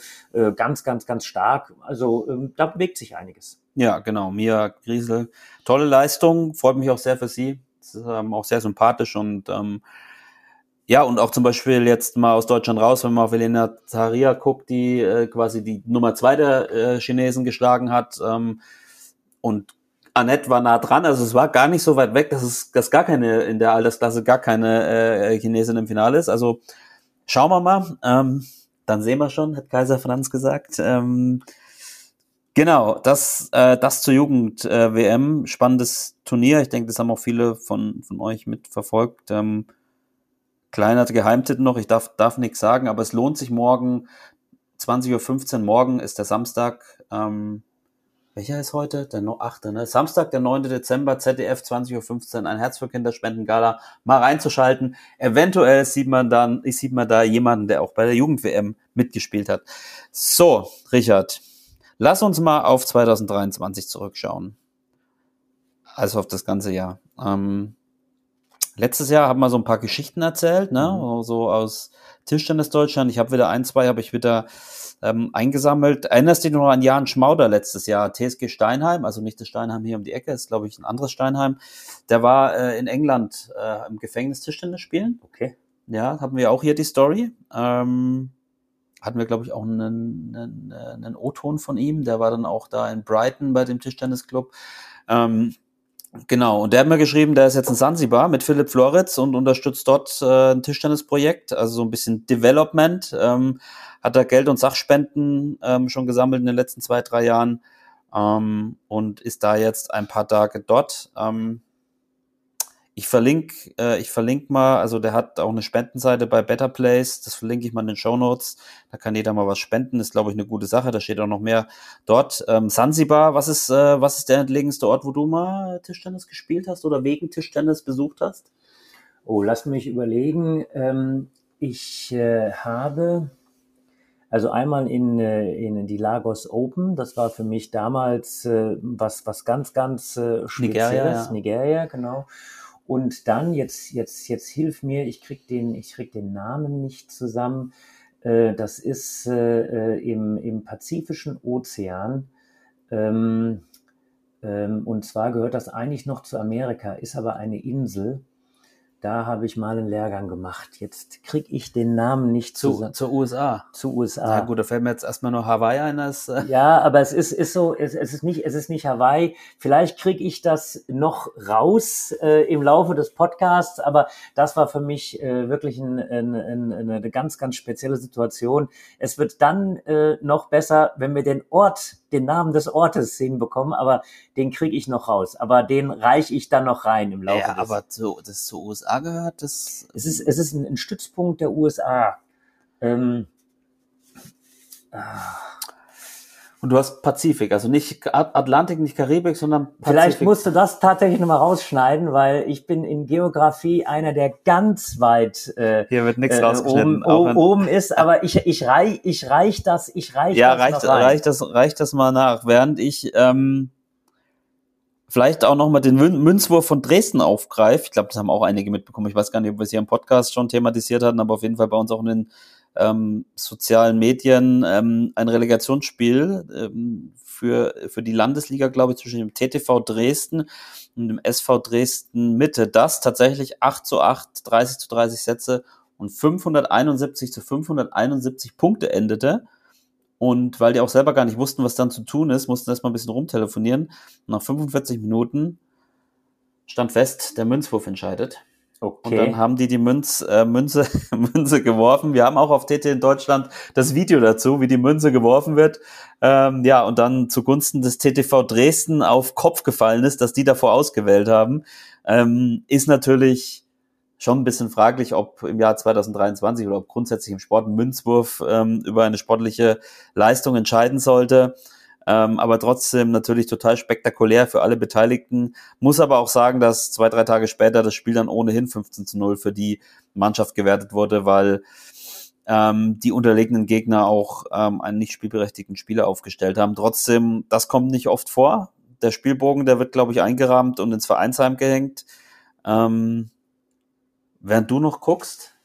ganz, ganz, ganz stark. Also ähm, da bewegt sich einiges. Ja, genau. Mia Griesel, tolle Leistung, freut mich auch sehr für sie. Ist ähm, auch sehr sympathisch und ähm, ja, und auch zum Beispiel jetzt mal aus Deutschland raus, wenn man auf Elena Zaria guckt, die äh, quasi die Nummer zwei der äh, Chinesen geschlagen hat. Ähm, und Annette war nah dran, also es war gar nicht so weit weg, dass es dass gar keine in der Altersklasse gar keine äh, Chinesin im Finale ist. Also schauen wir mal. Ähm, dann sehen wir schon, hat Kaiser Franz gesagt. Ähm, Genau, das, äh, das zur Jugend-WM. Spannendes Turnier. Ich denke, das haben auch viele von, von euch mitverfolgt. Ähm, kleiner Geheimtipp noch, ich darf, darf nichts sagen, aber es lohnt sich morgen, 20.15 Uhr morgen ist der Samstag. Ähm, welcher ist heute? Der no 8. Ne? Samstag, der 9. Dezember, ZDF, 20.15 Uhr, ein Herz für Kinder Spendengala. Mal reinzuschalten. Eventuell sieht man dann, sieht man da jemanden, der auch bei der Jugend-WM mitgespielt hat. So, Richard. Lass uns mal auf 2023 zurückschauen. Also auf das ganze Jahr. Ähm, letztes Jahr haben wir so ein paar Geschichten erzählt, ne? Mhm. So aus Tischtennis Deutschland. Ich habe wieder ein, zwei habe ich wieder ähm, eingesammelt. Erinnerst du dich noch an Jan Schmauder letztes Jahr? TSG Steinheim, also nicht das Steinheim hier um die Ecke, ist glaube ich ein anderes Steinheim. Der war äh, in England äh, im Gefängnis Tischtennis spielen. Okay. Ja, haben wir auch hier die Story. Ähm, hatten wir, glaube ich, auch einen, einen, einen O-Ton von ihm. Der war dann auch da in Brighton bei dem Tischtennisclub. Ähm, genau, und der hat mir geschrieben, der ist jetzt in Sansibar mit Philipp Floritz und unterstützt dort äh, ein Tischtennisprojekt, also so ein bisschen Development. Ähm, hat da Geld und Sachspenden ähm, schon gesammelt in den letzten zwei, drei Jahren ähm, und ist da jetzt ein paar Tage dort. Ähm, ich verlinke, äh, ich verlinke mal, also der hat auch eine Spendenseite bei Better Place, das verlinke ich mal in den Show Notes. Da kann jeder mal was spenden, ist glaube ich eine gute Sache. Da steht auch noch mehr dort. Ähm, Sansibar, was ist, äh, was ist der entlegenste Ort, wo du mal Tischtennis gespielt hast oder wegen Tischtennis besucht hast? Oh, lass mich überlegen. Ähm, ich äh, habe also einmal in, äh, in die Lagos Open. Das war für mich damals äh, was was ganz ganz äh, Spezielles. ja. Nigeria, genau. Und dann jetzt jetzt jetzt hilf mir. Ich krieg den ich krieg den Namen nicht zusammen. Äh, das ist äh, äh, im im Pazifischen Ozean. Ähm, ähm, und zwar gehört das eigentlich noch zu Amerika, ist aber eine Insel. Da habe ich mal einen Lehrgang gemacht. Jetzt krieg ich den Namen nicht Zu, zusammen. zur USA. Zu Ja USA. gut, da fällt mir jetzt erstmal nur Hawaii ein. Das, äh, Ja, aber es ist, ist so, es, es ist nicht, es ist nicht Hawaii. Vielleicht kriege ich das noch raus äh, im Laufe des Podcasts, aber das war für mich äh, wirklich ein, ein, ein, eine ganz, ganz spezielle Situation. Es wird dann äh, noch besser, wenn wir den Ort, den Namen des Ortes hinbekommen, aber den kriege ich noch raus. Aber den reiche ich dann noch rein im Laufe ja, des aber zu, das zur USA gehört, das. es ist, es ist ein, ein Stützpunkt der USA. Ähm, Und du hast Pazifik, also nicht At- Atlantik, nicht Karibik, sondern Pazifik. Vielleicht musst du das tatsächlich nochmal rausschneiden, weil ich bin in Geografie einer, der ganz weit äh, Hier wird nichts äh, rausgeschnitten. oben, oben, ist, <laughs> aber ich, ich, reich, ich reich das, ich reich ja, das reicht, noch rein. reicht, das, reicht das mal nach. Während ich ähm, vielleicht auch noch mal den Mün- Münzwurf von Dresden aufgreife. Ich glaube, das haben auch einige mitbekommen. Ich weiß gar nicht, ob wir es hier im Podcast schon thematisiert hatten, aber auf jeden Fall bei uns auch in den ähm, sozialen Medien ähm, ein Relegationsspiel ähm, für, für die Landesliga, glaube ich, zwischen dem TTV Dresden und dem SV Dresden Mitte, das tatsächlich 8 zu 8, 30 zu 30 Sätze und 571 zu 571 Punkte endete. Und weil die auch selber gar nicht wussten, was dann zu tun ist, mussten erstmal ein bisschen rumtelefonieren. Nach 45 Minuten stand fest, der Münzwurf entscheidet. Okay. Und dann haben die die Münz, äh, Münze, <laughs> Münze geworfen. Wir haben auch auf TT in Deutschland das Video dazu, wie die Münze geworfen wird. Ähm, ja, und dann zugunsten des TTV Dresden auf Kopf gefallen ist, dass die davor ausgewählt haben, ähm, ist natürlich schon ein bisschen fraglich, ob im Jahr 2023 oder ob grundsätzlich im Sport ein Münzwurf ähm, über eine sportliche Leistung entscheiden sollte. Ähm, aber trotzdem natürlich total spektakulär für alle Beteiligten. Muss aber auch sagen, dass zwei, drei Tage später das Spiel dann ohnehin 15 zu 0 für die Mannschaft gewertet wurde, weil ähm, die unterlegenen Gegner auch ähm, einen nicht spielberechtigten Spieler aufgestellt haben. Trotzdem, das kommt nicht oft vor. Der Spielbogen, der wird, glaube ich, eingerahmt und ins Vereinsheim gehängt. Ähm, während du noch guckst,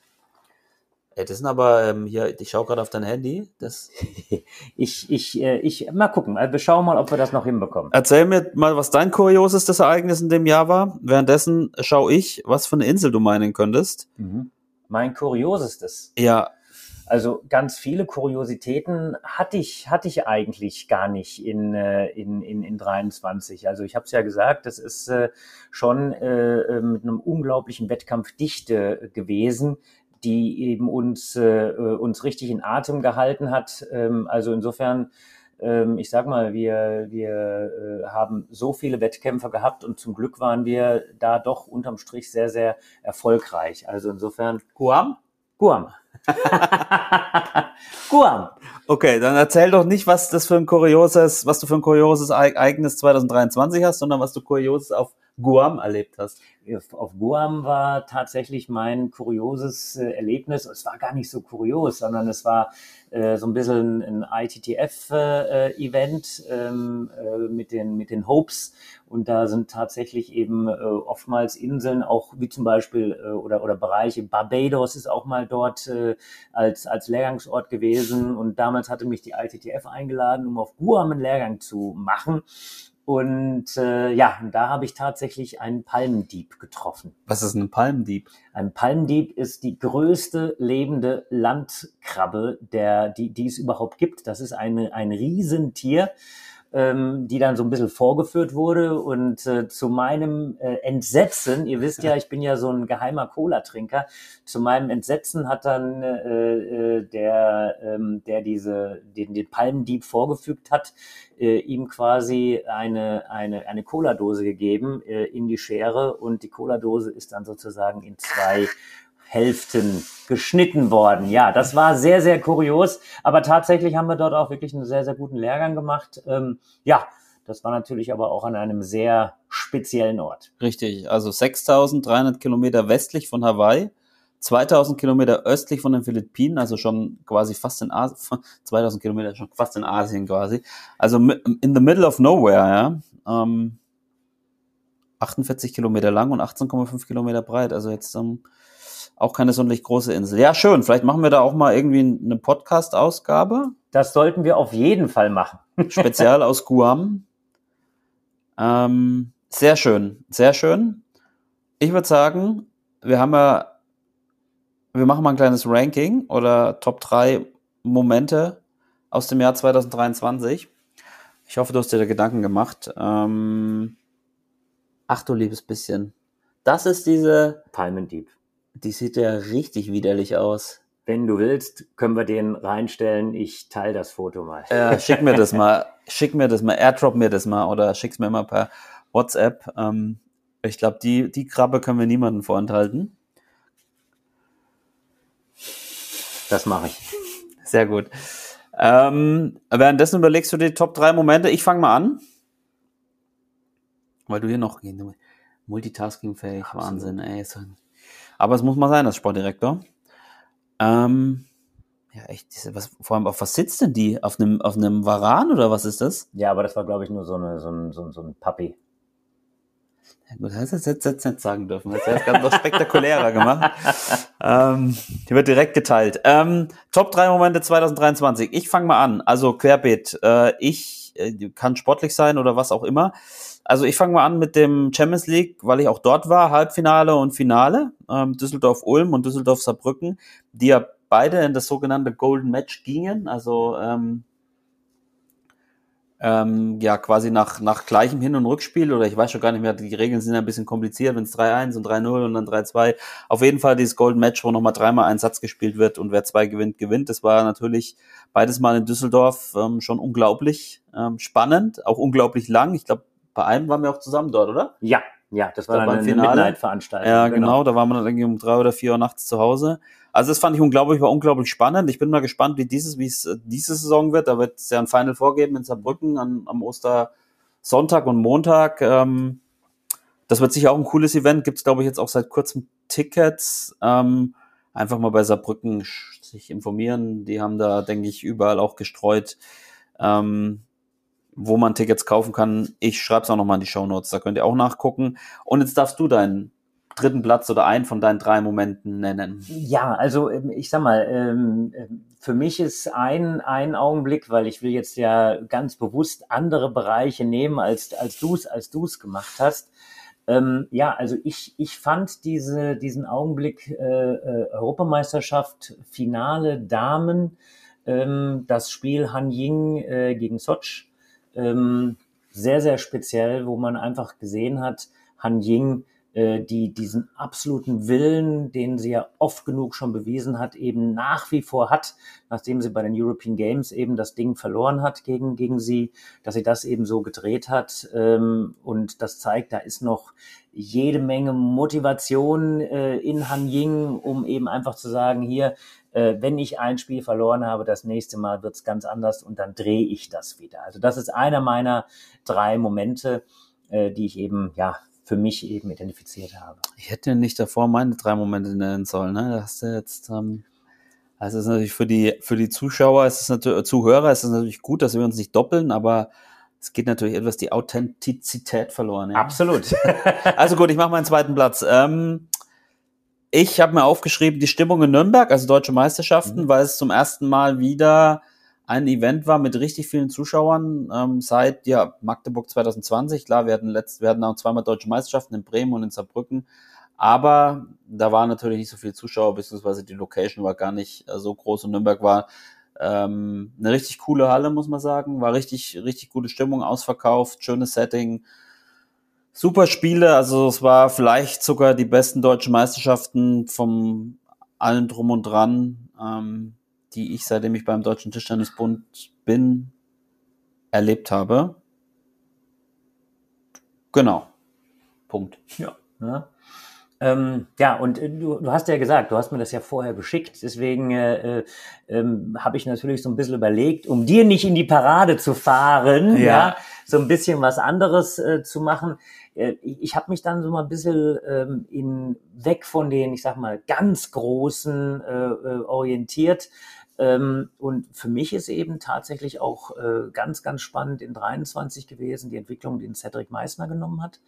Ey, das sind aber ähm, hier, ich schaue gerade auf dein Handy. Das <laughs> Ich, ich, äh, ich, mal gucken. Also wir schauen mal, ob wir das noch hinbekommen. Erzähl mir mal, was dein kuriosestes Ereignis in dem Jahr war. Währenddessen schaue ich, was für eine Insel du meinen könntest. Mein kuriosestes. Ja, Also ganz viele Kuriositäten hatte ich, hatte ich eigentlich gar nicht in, äh, in, in, in 23. Also ich habe es ja gesagt, das ist äh, schon äh, äh, mit einem unglaublichen Wettkampfdichte gewesen, die eben uns, äh, äh, uns richtig in Atem gehalten hat. Ähm, also insofern, ähm, ich sag mal, wir, wir äh, haben so viele Wettkämpfe gehabt und zum Glück waren wir da doch unterm Strich sehr, sehr erfolgreich. Also insofern Guam? Guam. <laughs> Guam. Okay, dann erzähl doch nicht, was das für ein kurioses, was du für ein kurioses Ereignis 2023 hast, sondern was du kurioses auf Guam erlebt hast. Auf Guam war tatsächlich mein kurioses äh, Erlebnis. Es war gar nicht so kurios, sondern es war äh, so ein bisschen ein ITTF-Event ähm, äh, mit, den, mit den Hopes. Und da sind tatsächlich eben äh, oftmals Inseln, auch wie zum Beispiel äh, oder, oder Bereiche. Barbados ist auch mal dort äh, als, als Lehrgangsort gewesen. Und damals hatte mich die ITTF eingeladen, um auf Guam einen Lehrgang zu machen. Und äh, ja, da habe ich tatsächlich einen Palmendieb getroffen. Was ist ein Palmdieb? Ein Palmdieb ist die größte lebende Landkrabbe, der, die, die es überhaupt gibt. Das ist eine, ein Riesentier, ähm, die dann so ein bisschen vorgeführt wurde. Und äh, zu meinem äh, Entsetzen, ihr wisst ja, ich bin ja so ein geheimer Cola-Trinker, zu meinem Entsetzen hat dann äh, äh, der, ähm, der diese, den, den Palmendieb vorgefügt hat, äh, ihm quasi eine, eine, eine Cola-Dose gegeben äh, in die Schere und die Cola-Dose ist dann sozusagen in zwei Hälften geschnitten worden. Ja, das war sehr, sehr kurios, aber tatsächlich haben wir dort auch wirklich einen sehr, sehr guten Lehrgang gemacht. Ähm, ja, das war natürlich aber auch an einem sehr speziellen Ort. Richtig, also 6300 Kilometer westlich von Hawaii, 2000 Kilometer östlich von den Philippinen, also schon quasi fast in Asien, <laughs> 2000 Kilometer schon fast in Asien quasi. Also in the middle of nowhere, ja. Ähm, 48 Kilometer lang und 18,5 Kilometer breit, also jetzt ähm, auch keine sonderlich große Insel. Ja, schön, vielleicht machen wir da auch mal irgendwie eine Podcast-Ausgabe. Das sollten wir auf jeden Fall machen. <laughs> Spezial aus Guam. Ähm, sehr schön, sehr schön. Ich würde sagen, wir haben ja, wir machen mal ein kleines Ranking oder Top 3 Momente aus dem Jahr 2023. Ich hoffe, du hast dir da Gedanken gemacht. Ähm, ach du liebes bisschen. Das ist diese, Palmendieb. die sieht ja richtig widerlich aus. Wenn du willst, können wir den reinstellen. Ich teile das Foto mal. Ja, <laughs> schick mir das mal, schick mir das mal, airdrop mir das mal oder schick's mir mal per WhatsApp. Ähm, ich glaube, die, die Krabbe können wir niemandem vorenthalten. Das mache ich. Sehr gut. Ähm, währenddessen überlegst du die Top 3 Momente. Ich fange mal an. Weil du hier noch multitaskingfähig. Wahnsinn, ey. Aber es muss mal sein, als Sportdirektor. Ähm, ja, echt, was, vor allem, auf was sitzt denn die? Auf einem, auf einem Varan oder was ist das? Ja, aber das war, glaube ich, nur so, eine, so, ein, so, ein, so ein Papi. Ja, gut, hast du das jetzt, jetzt nicht sagen dürfen. Das hat ganz noch spektakulärer gemacht. <laughs> Ähm, die wird direkt geteilt. Ähm, Top 3 Momente 2023. Ich fange mal an. Also querbeet. Äh, ich äh, kann sportlich sein oder was auch immer. Also ich fange mal an mit dem Champions League, weil ich auch dort war, Halbfinale und Finale. Ähm, Düsseldorf-Ulm und Düsseldorf-Saarbrücken, die ja beide in das sogenannte Golden Match gingen. Also ähm, ähm, ja quasi nach, nach gleichem Hin- und Rückspiel oder ich weiß schon gar nicht mehr, die Regeln sind ja ein bisschen kompliziert, wenn es 3-1 und 3-0 und dann 3-2. Auf jeden Fall dieses Golden Match, wo nochmal dreimal ein Satz gespielt wird und wer zwei gewinnt, gewinnt. Das war natürlich beides mal in Düsseldorf ähm, schon unglaublich ähm, spannend, auch unglaublich lang. Ich glaube, bei einem waren wir auch zusammen dort, oder? Ja, ja, das war Da dann beim eine Finale. Midnight-Veranstaltung. Ja, genau. Da waren wir dann irgendwie um drei oder vier Uhr nachts zu Hause. Also das fand ich unglaublich, war unglaublich spannend. Ich bin mal gespannt, wie dieses, wie es äh, diese Saison wird. Da wird es ja ein Final vorgeben in Saarbrücken an, am Ostersonntag und Montag. Ähm, das wird sicher auch ein cooles Event. Gibt es, glaube ich, jetzt auch seit kurzem Tickets. Ähm, einfach mal bei Saarbrücken sich informieren. Die haben da, denke ich, überall auch gestreut, ähm, wo man Tickets kaufen kann. Ich schreibe es auch nochmal in die Show Notes. Da könnt ihr auch nachgucken. Und jetzt darfst du deinen dritten Platz oder einen von deinen drei Momenten nennen. Ja, also ähm, ich sag mal, ähm, ähm, für mich ist ein, ein Augenblick, weil ich will jetzt ja ganz bewusst andere Bereiche nehmen, als, als du es als du's gemacht hast. Ähm, ja, also ich, ich fand diese, diesen Augenblick äh, äh, Europameisterschaft, Finale Damen, ähm, das Spiel Han Ying äh, gegen Soch, ähm, sehr, sehr speziell, wo man einfach gesehen hat, Han Ying, die diesen absoluten Willen, den sie ja oft genug schon bewiesen hat, eben nach wie vor hat, nachdem sie bei den European Games eben das Ding verloren hat gegen, gegen sie, dass sie das eben so gedreht hat. Ähm, und das zeigt, da ist noch jede Menge Motivation äh, in Han Ying, um eben einfach zu sagen, hier, äh, wenn ich ein Spiel verloren habe, das nächste Mal wird's ganz anders und dann drehe ich das wieder. Also das ist einer meiner drei Momente, äh, die ich eben, ja, für mich eben identifiziert habe. Ich hätte nicht davor meine drei Momente nennen sollen. Ne? Da hast du jetzt, ähm, also es ist natürlich für die für die Zuschauer, es ist natürlich Zuhörer, es ist natürlich gut, dass wir uns nicht doppeln, aber es geht natürlich etwas die Authentizität verloren. Ja? Absolut. <laughs> Also gut, ich mache meinen zweiten Platz. Ähm, ich habe mir aufgeschrieben, die Stimmung in Nürnberg, also deutsche Meisterschaften, weil es zum ersten Mal wieder ein Event war mit richtig vielen Zuschauern ähm, seit ja Magdeburg 2020. Klar, wir hatten letzt, wir hatten auch zweimal deutsche Meisterschaften in Bremen und in Saarbrücken, aber da waren natürlich nicht so viele Zuschauer, beziehungsweise die Location war gar nicht äh, so groß und Nürnberg war ähm, eine richtig coole Halle, muss man sagen. War richtig, richtig gute Stimmung, ausverkauft, schönes Setting. Super Spiele, also es war vielleicht sogar die besten deutschen Meisterschaften vom allen drum und dran, ähm, die ich, seitdem ich beim Deutschen Tischtennisbund bin, erlebt habe. Genau. Punkt. Ja. Ja, ähm, ja und äh, du, du hast ja gesagt, du hast mir das ja vorher geschickt, deswegen äh, äh, ähm, habe ich natürlich so ein bisschen überlegt, um dir nicht in die Parade zu fahren, ja, Ja. so ein bisschen was anderes äh, zu machen. Äh, ich ich habe mich dann so mal ein bisschen ähm, in, weg von den, ich sag mal, ganz großen orientiert. Ähm, und für mich ist eben tatsächlich auch äh, ganz, ganz spannend in 23 gewesen, die Entwicklung, die Cedric Meissner genommen hat.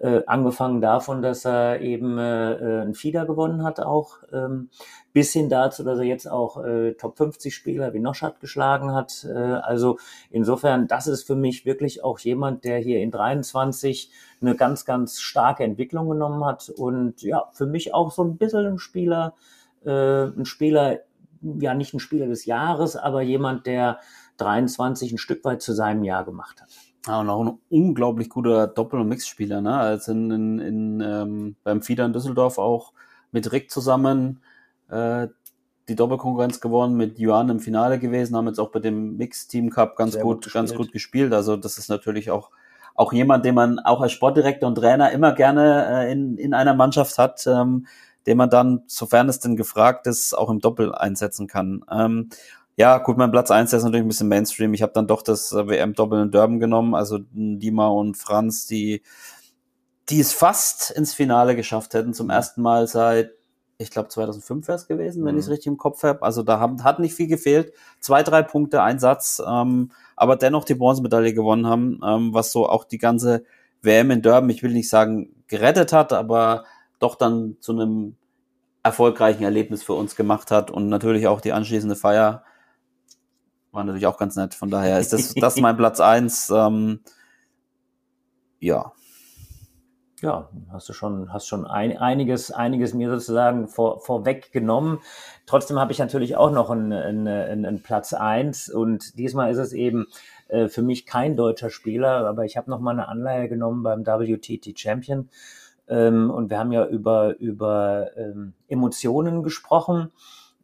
Äh, angefangen davon, dass er eben äh, äh, einen Fieder gewonnen hat auch, ähm, bis hin dazu, dass er jetzt auch Top 50 Spieler wie Noschat geschlagen hat. Also insofern, das ist für mich wirklich auch jemand, der hier in 23 eine ganz, ganz starke Entwicklung genommen hat und ja, für mich auch so ein bisschen ein Spieler, ein Spieler, ja nicht ein Spieler des Jahres, aber jemand, der 23 ein Stück weit zu seinem Jahr gemacht hat. Ja, und auch ein unglaublich guter Doppel- und Mixspieler, ne? Als in, in, in ähm, beim Fieder in Düsseldorf auch mit Rick zusammen äh, die Doppelkonkurrenz gewonnen, mit Johann im Finale gewesen, haben jetzt auch bei dem Mix-Team Cup ganz Sehr gut, gut ganz gespielt. gut gespielt. Also das ist natürlich auch auch jemand, den man auch als Sportdirektor und Trainer immer gerne äh, in, in einer Mannschaft hat, ähm, den man dann, sofern es denn gefragt ist, auch im Doppel einsetzen kann. Ähm, ja, gut, mein Platz eins der ist natürlich ein bisschen Mainstream. Ich habe dann doch das WM-Doppel in Durban genommen, also Dima und Franz, die, die es fast ins Finale geschafft hätten, zum ersten Mal seit, ich glaube 2005 wäre es gewesen, wenn Mhm. ich es richtig im Kopf habe. Also da haben, hat nicht viel gefehlt. Zwei, drei Punkte, ein Satz, ähm, aber dennoch die Bronzemedaille gewonnen haben, ähm, was so auch die ganze WM in Durban, ich will nicht sagen gerettet hat, aber doch dann zu einem erfolgreichen Erlebnis für uns gemacht hat und natürlich auch die anschließende Feier war natürlich auch ganz nett. Von daher ist das, <laughs> das mein Platz eins. Ähm, ja, Ja, hast du schon, hast schon ein, einiges, einiges mir sozusagen vor, vorweggenommen. Trotzdem habe ich natürlich auch noch einen, einen, einen, Platz eins und diesmal ist es eben Äh, für mich kein deutscher Spieler, aber ich habe noch mal eine Anleihe genommen beim WTT Champion. Ähm, und wir haben ja über, über ähm, Emotionen gesprochen.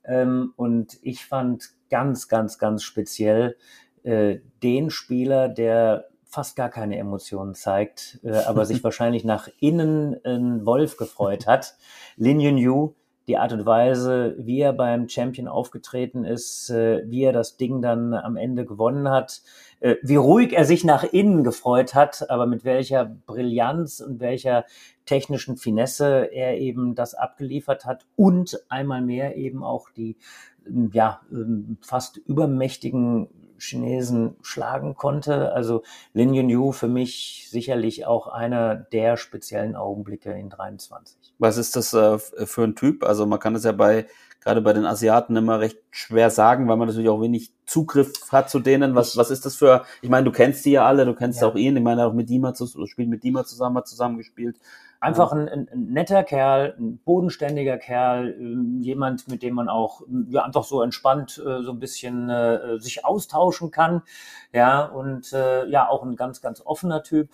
Ähm, und ich fand ganz, ganz, ganz speziell äh, den Spieler, der fast gar keine Emotionen zeigt, äh, aber sich <laughs> wahrscheinlich nach innen ein Wolf gefreut hat. Lin Yun Yu, die Art und Weise, wie er beim Champion aufgetreten ist, äh, wie er das Ding dann am Ende gewonnen hat, äh, wie ruhig er sich nach innen gefreut hat, aber mit welcher Brillanz und welcher technischen Finesse er eben das abgeliefert hat und einmal mehr eben auch die ja, ähm, fast übermächtigen Chinesen schlagen konnte. Also Lin Yunyu für mich sicherlich auch einer der speziellen Augenblicke in 23. Was ist das äh, für ein Typ? Also man kann es ja bei gerade bei den Asiaten immer recht schwer sagen, weil man natürlich auch wenig Zugriff hat zu denen. Was, was ist das für, ich meine, du kennst die ja alle, du kennst ja. auch ihn, ich meine auch mit Dima, spielt mit Dima zusammen, hat zusammen gespielt. Einfach ein, ein, ein, netter Kerl, ein bodenständiger Kerl, äh, jemand, mit dem man auch ja, einfach so entspannt äh, so ein bisschen äh, sich austauschen kann. Ja, und äh, ja, auch ein ganz, ganz offener Typ.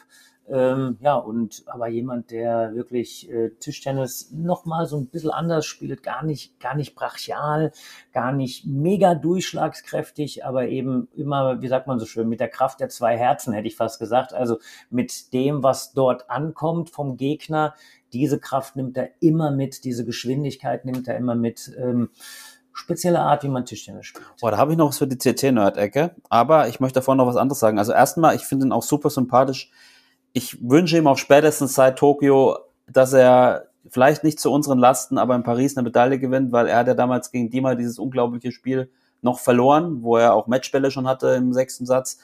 Ähm, ja, und aber jemand, der wirklich äh, Tischtennis nochmal so ein bisschen anders spielt, gar nicht, gar nicht brachial, gar nicht mega durchschlagskräftig, aber eben immer, wie sagt man so schön, mit der Kraft der zwei Herzen, hätte ich fast gesagt. Also mit dem, was dort ankommt vom Gegner, diese Kraft nimmt er immer mit, diese Geschwindigkeit nimmt er immer mit. Ähm, spezielle Art, wie man Tischtennis spielt. Boah, da habe ich noch was für die CT-Nerd-Ecke. Aber ich möchte davor noch was anderes sagen. Also erstmal, ich finde ihn auch super sympathisch ich wünsche ihm auch spätestens seit Tokio, dass er vielleicht nicht zu unseren Lasten, aber in Paris eine Medaille gewinnt, weil er hat ja damals gegen Dima dieses unglaubliche Spiel noch verloren, wo er auch Matchbälle schon hatte im sechsten Satz.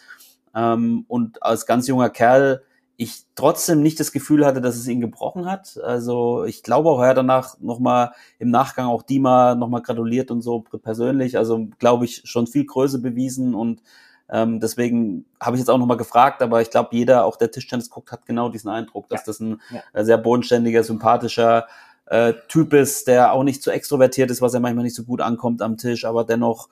Ähm, und als ganz junger Kerl ich trotzdem nicht das Gefühl hatte, dass es ihn gebrochen hat. Also ich glaube auch, er hat danach nochmal im Nachgang auch Dima nochmal gratuliert und so persönlich. Also glaube ich schon viel Größe bewiesen und ähm, deswegen habe ich jetzt auch nochmal gefragt, aber ich glaube, jeder, auch der Tischtennis guckt, hat genau diesen Eindruck, dass ja. das ein ja. Äh, sehr bodenständiger, sympathischer äh, Typ ist, der auch nicht zu extrovertiert ist, was er manchmal nicht so gut ankommt am Tisch, aber dennoch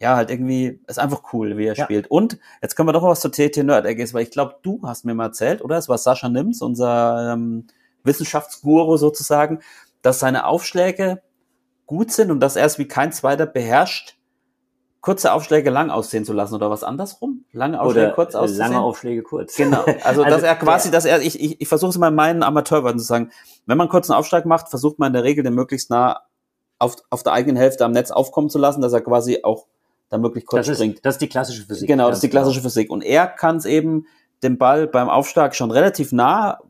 ja, halt irgendwie, ist einfach cool, wie er ja. spielt. Und jetzt können wir doch mal was zur TT Nerd Egg weil ich glaube, du hast mir mal erzählt, oder? Es war Sascha Nims, unser ähm, Wissenschaftsguru sozusagen, dass seine Aufschläge gut sind und dass er es wie kein zweiter beherrscht, kurze Aufschläge lang aussehen zu lassen oder was andersrum? Lange Aufschläge oder kurz aussehen? Lange Aufschläge kurz. Genau. Also, <laughs> also dass er quasi, dass er, ich, ich, ich versuche es mal in meinen Amateurworten zu sagen, wenn man kurz einen Aufschlag macht, versucht man in der Regel den möglichst nah auf, auf der eigenen Hälfte am Netz aufkommen zu lassen, dass er quasi auch dann möglich kurz das springt. Ist, das ist die klassische Physik. Genau, das ist die klassische genau. Physik. Und er kann es eben den Ball beim Aufschlag schon relativ nah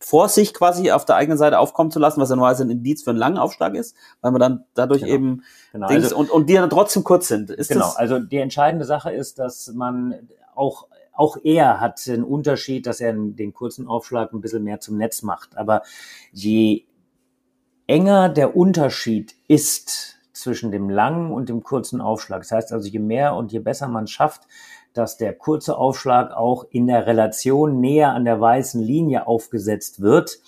vor sich quasi auf der eigenen Seite aufkommen zu lassen, was ja normalerweise ein Indiz für einen langen Aufschlag ist, weil man dann dadurch genau. eben genau. Dings also, und, und die dann trotzdem kurz sind. Ist genau, das? also die entscheidende Sache ist, dass man auch auch er hat den Unterschied, dass er den kurzen Aufschlag ein bisschen mehr zum Netz macht. Aber je enger der Unterschied ist zwischen dem langen und dem kurzen Aufschlag, das heißt also, je mehr und je besser man schafft, dass der kurze Aufschlag auch in der Relation näher an der weißen Linie aufgesetzt wird,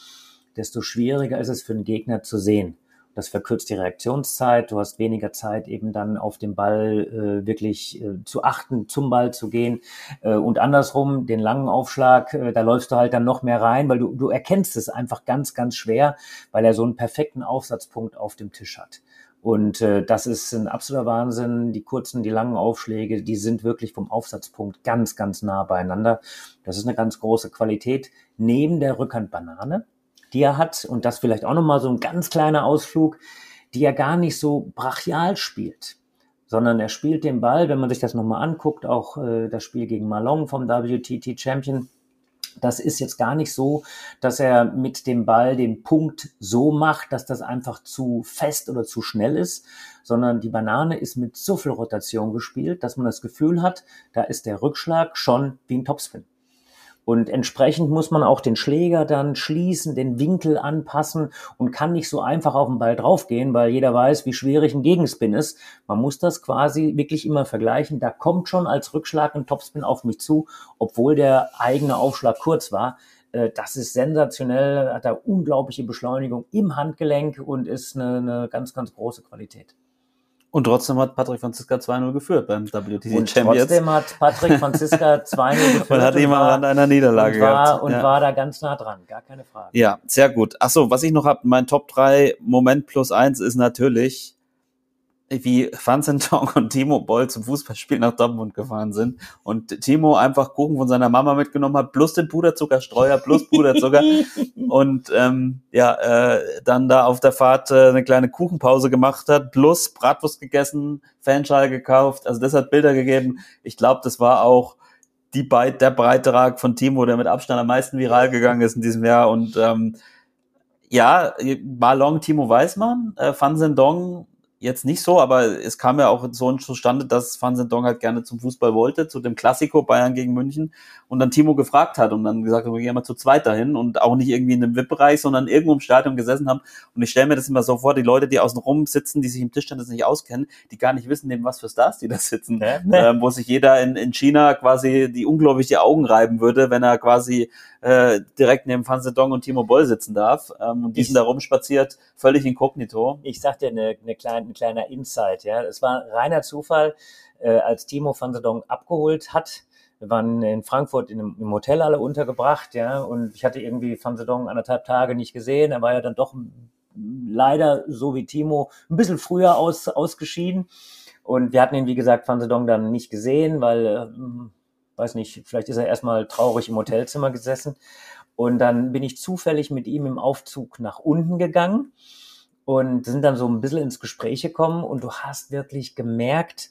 desto schwieriger ist es für den Gegner zu sehen. Das verkürzt die Reaktionszeit. Du hast weniger Zeit, eben dann auf den Ball äh, wirklich äh, zu achten, zum Ball zu gehen. Äh, und andersrum, den langen Aufschlag, äh, da läufst du halt dann noch mehr rein, weil du, du erkennst es einfach ganz, ganz schwer, weil er so einen perfekten Aufsatzpunkt auf dem Tisch hat. Und äh, das ist ein absoluter Wahnsinn. Die kurzen, die langen Aufschläge, die sind wirklich vom Aufsatzpunkt ganz, ganz nah beieinander. Das ist eine ganz große Qualität. Neben der Rückhandbanane, die er hat, und das vielleicht auch nochmal so ein ganz kleiner Ausflug, die er gar nicht so brachial spielt, sondern er spielt den Ball, wenn man sich das nochmal anguckt, auch äh, das Spiel gegen Malong vom WTT Champion, das ist jetzt gar nicht so, dass er mit dem Ball den Punkt so macht, dass das einfach zu fest oder zu schnell ist, sondern die Banane ist mit so viel Rotation gespielt, dass man das Gefühl hat, da ist der Rückschlag schon wie ein Topspin. Und entsprechend muss man auch den Schläger dann schließen, den Winkel anpassen und kann nicht so einfach auf den Ball draufgehen, weil jeder weiß, wie schwierig ein Gegenspin ist. Man muss das quasi wirklich immer vergleichen. Da kommt schon als Rückschlag ein Topspin auf mich zu, obwohl der eigene Aufschlag kurz war. Äh, das ist sensationell, hat da unglaubliche Beschleunigung im Handgelenk und ist eine, eine ganz, ganz große Qualität. Und trotzdem hat Patrick Franziska 2-0 geführt beim WTC Und Champions. trotzdem hat Patrick Franziska 2-0 <laughs> geführt. Man hat ihn am Rand einer Niederlage und war, gehabt. Und ja. war da ganz nah dran, gar keine Frage. ja, sehr gut. Achso, was ich noch habe, mein Top 3 Moment plus eins ist natürlich, wie Fanzentong <laughs> und Timo Boll zum Fußballspiel nach Dortmund gefahren sind und Timo einfach Kuchen von seiner Mama mitgenommen hat, plus den Puderzuckerstreuer, plus Puderzucker <laughs> und ähm, ja, äh, dann da auf der Fahrt äh, eine kleine Kuchenpause gemacht hat, plus Bratwurst gegessen, Fanschal gekauft, also das hat Bilder gegeben. Ich glaube, das war auch die Be der Beitrag von Timo, der mit Abstand am meisten viral gegangen ist in diesem Jahr und ähm, ja, Balong Timo Weißmann, äh, Fan Sendong jetzt nicht so, aber es kam ja auch so zustande, dass Fan Sendong halt gerne zum Fußball wollte, zu dem Klassiko Bayern gegen München. Und dann Timo gefragt hat und dann gesagt hat, wir gehen mal zu zweit dahin und auch nicht irgendwie in einem VIP-Bereich, sondern irgendwo im Stadion gesessen haben. Und ich stelle mir das immer so vor, die Leute, die außen rum sitzen, die sich im Tischtennis nicht auskennen, die gar nicht wissen, neben was für Stars die da sitzen, Ja. ähm, wo sich jeder in, in China quasi die unglaublich die Augen reiben würde, wenn er quasi äh, direkt neben Fan Zedong und Timo Boll sitzen darf. Ähm, und die sind da rumspaziert, völlig inkognito. ich sag dir eine, eine kleine, ein kleiner Insight, ja. Es war reiner Zufall, äh, als Timo van der Donk abgeholt hat. Wir waren in Frankfurt in einem, im Hotel alle untergebracht, ja, und ich hatte irgendwie Van der Donk anderthalb Tage nicht gesehen. Er war ja dann doch leider, so wie Timo, ein bisschen früher aus, ausgeschieden. Und wir hatten ihn, wie gesagt, Van der Donk dann nicht gesehen, weil, äh, weiß nicht, vielleicht ist er erstmal traurig im Hotelzimmer gesessen. Und dann bin ich zufällig mit ihm im Aufzug nach unten gegangen und sind dann so ein bisschen ins Gespräch gekommen und du hast wirklich gemerkt,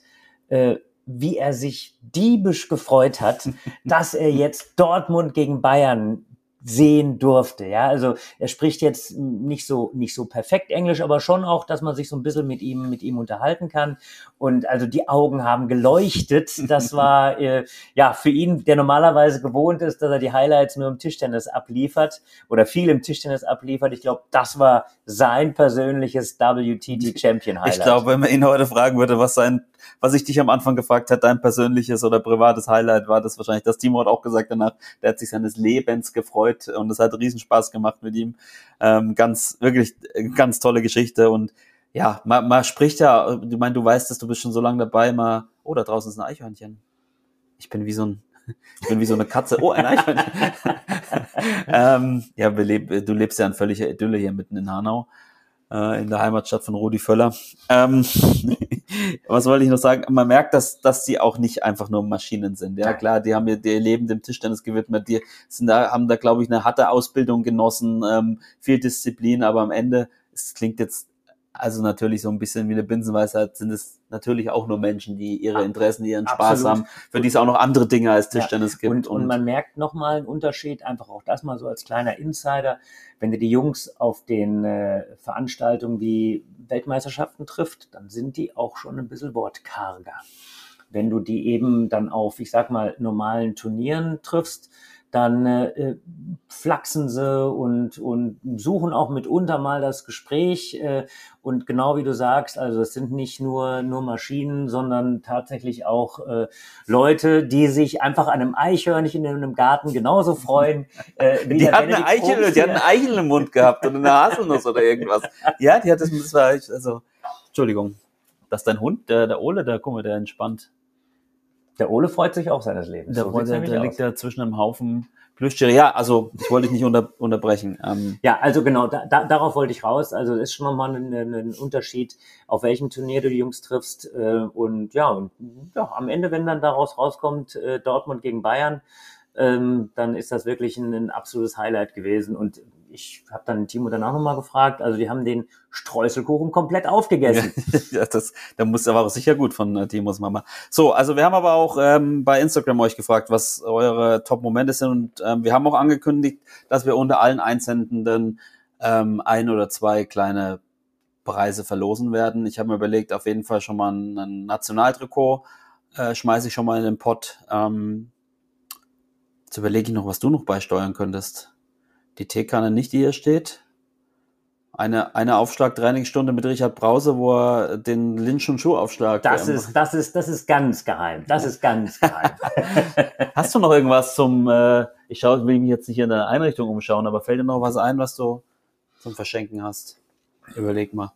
äh, wie er sich diebisch gefreut hat, <laughs> dass er jetzt Dortmund gegen Bayern sehen durfte. Ja, also er spricht jetzt nicht so nicht so perfekt Englisch, aber schon auch, dass man sich so ein bisschen mit ihm mit ihm unterhalten kann. Und also die Augen haben geleuchtet. Das <laughs> war äh, ja für ihn, der normalerweise gewohnt ist, dass er die Highlights nur im Tischtennis abliefert oder viel im Tischtennis abliefert. Ich glaube, das war sein persönliches WTT Champion Highlight. Ich glaube, wenn man ihn heute fragen würde, was sein, was ich dich am Anfang gefragt hat, dein persönliches oder privates Highlight war, das wahrscheinlich, das Timo hat auch gesagt danach, der hat sich seines Lebens gefreut und es hat riesen Spaß gemacht mit ihm. Ähm, ganz, wirklich, äh, ganz tolle Geschichte und ja, man, man spricht ja, ich meine, du weißt es, du bist schon so lange dabei, mal, oh, da draußen ist ein Eichhörnchen. Ich bin wie so ein, <laughs> ich bin wie so eine Katze. Oh, ein Eichhörnchen. <laughs> ähm, ja, leb, du lebst ja in völliger Idylle hier mitten in Hanau, äh, in der Heimatstadt von Rudi Völler. Ähm, <laughs> was wollte ich noch sagen? Man merkt, dass, dass die auch nicht einfach nur Maschinen sind. Ja, klar, die haben ihr, ihr Leben dem Tischtennis gewidmet. Die sind da, haben da, glaube ich, eine harte Ausbildung genossen, ähm, viel Disziplin, aber am Ende, es klingt jetzt also natürlich so ein bisschen wie eine Binsenweisheit, sind es natürlich auch nur Menschen, die ihre Interessen, ihren Spaß Absolut. haben, für die es auch noch andere Dinge als Ja, Tischtennis gibt. Und, und man merkt nochmal einen Unterschied, einfach auch das mal so als kleiner Insider, wenn du die Jungs auf den äh, Veranstaltungen wie Weltmeisterschaften trifft, dann sind die auch schon ein bisschen wortkarger. Wenn du die eben dann auf, ich sag mal, normalen Turnieren triffst, dann äh, flachsen sie und, und suchen auch mitunter mal das Gespräch. Äh, und genau wie du sagst, also es sind nicht nur, nur Maschinen, sondern tatsächlich auch äh, Leute, die sich einfach an einem Eichhörnchen in einem Garten genauso freuen. <laughs> Äh, wie die der hat eine Eichel, die hat eine Eichel im Mund gehabt und eine Haselnuss oder irgendwas. Ja, die hat das, das war, also, Entschuldigung. Das ist dein Hund, der, der Ole, der, guck mal, der entspannt. Der Ole freut sich auch seines Lebens. Der, So der, sieht's der, nämlich liegt ja zwischen einem Haufen Plüschtiere. Ja, also, ich wollte dich nicht unter, unterbrechen. Ähm, Ja, also genau, da, da, darauf wollte ich raus. Also es ist schon nochmal ein, ein, ein Unterschied, auf welchem Turnier du die Jungs triffst. Äh, und ja, und ja, am Ende, wenn dann daraus rauskommt, äh, Dortmund gegen Bayern, ähm, dann ist das wirklich ein, ein absolutes Highlight gewesen. Und ich habe dann Timo danach nochmal gefragt. Also die haben den Streuselkuchen komplett aufgegessen. <laughs> ja, das, da muss aber auch sicher gut von äh, Timos Mama. So, also wir haben aber auch ähm, bei Instagram euch gefragt, was eure Top-Momente sind und ähm, wir haben auch angekündigt, dass wir unter allen Einsendenden ähm, ein oder zwei kleine Preise verlosen werden. Ich habe mir überlegt, auf jeden Fall schon mal ein, ein Nationaltrikot äh, schmeiße ich schon mal in den Pott. Ähm, jetzt überlege ich noch, was du noch beisteuern könntest. Die Teekanne nicht, die hier steht eine, eine Aufschlagtrainingsstunde mit Richard Brause, wo er den Lynch- und Schuhaufschlag. Das ähm, ist, das ist, das ist ganz geheim. Das ist ganz <laughs> geheim. Hast du noch irgendwas zum, äh, ich schaue, will mich jetzt nicht in der Einrichtung umschauen, aber fällt dir noch was ein, was du zum Verschenken hast? Überleg mal.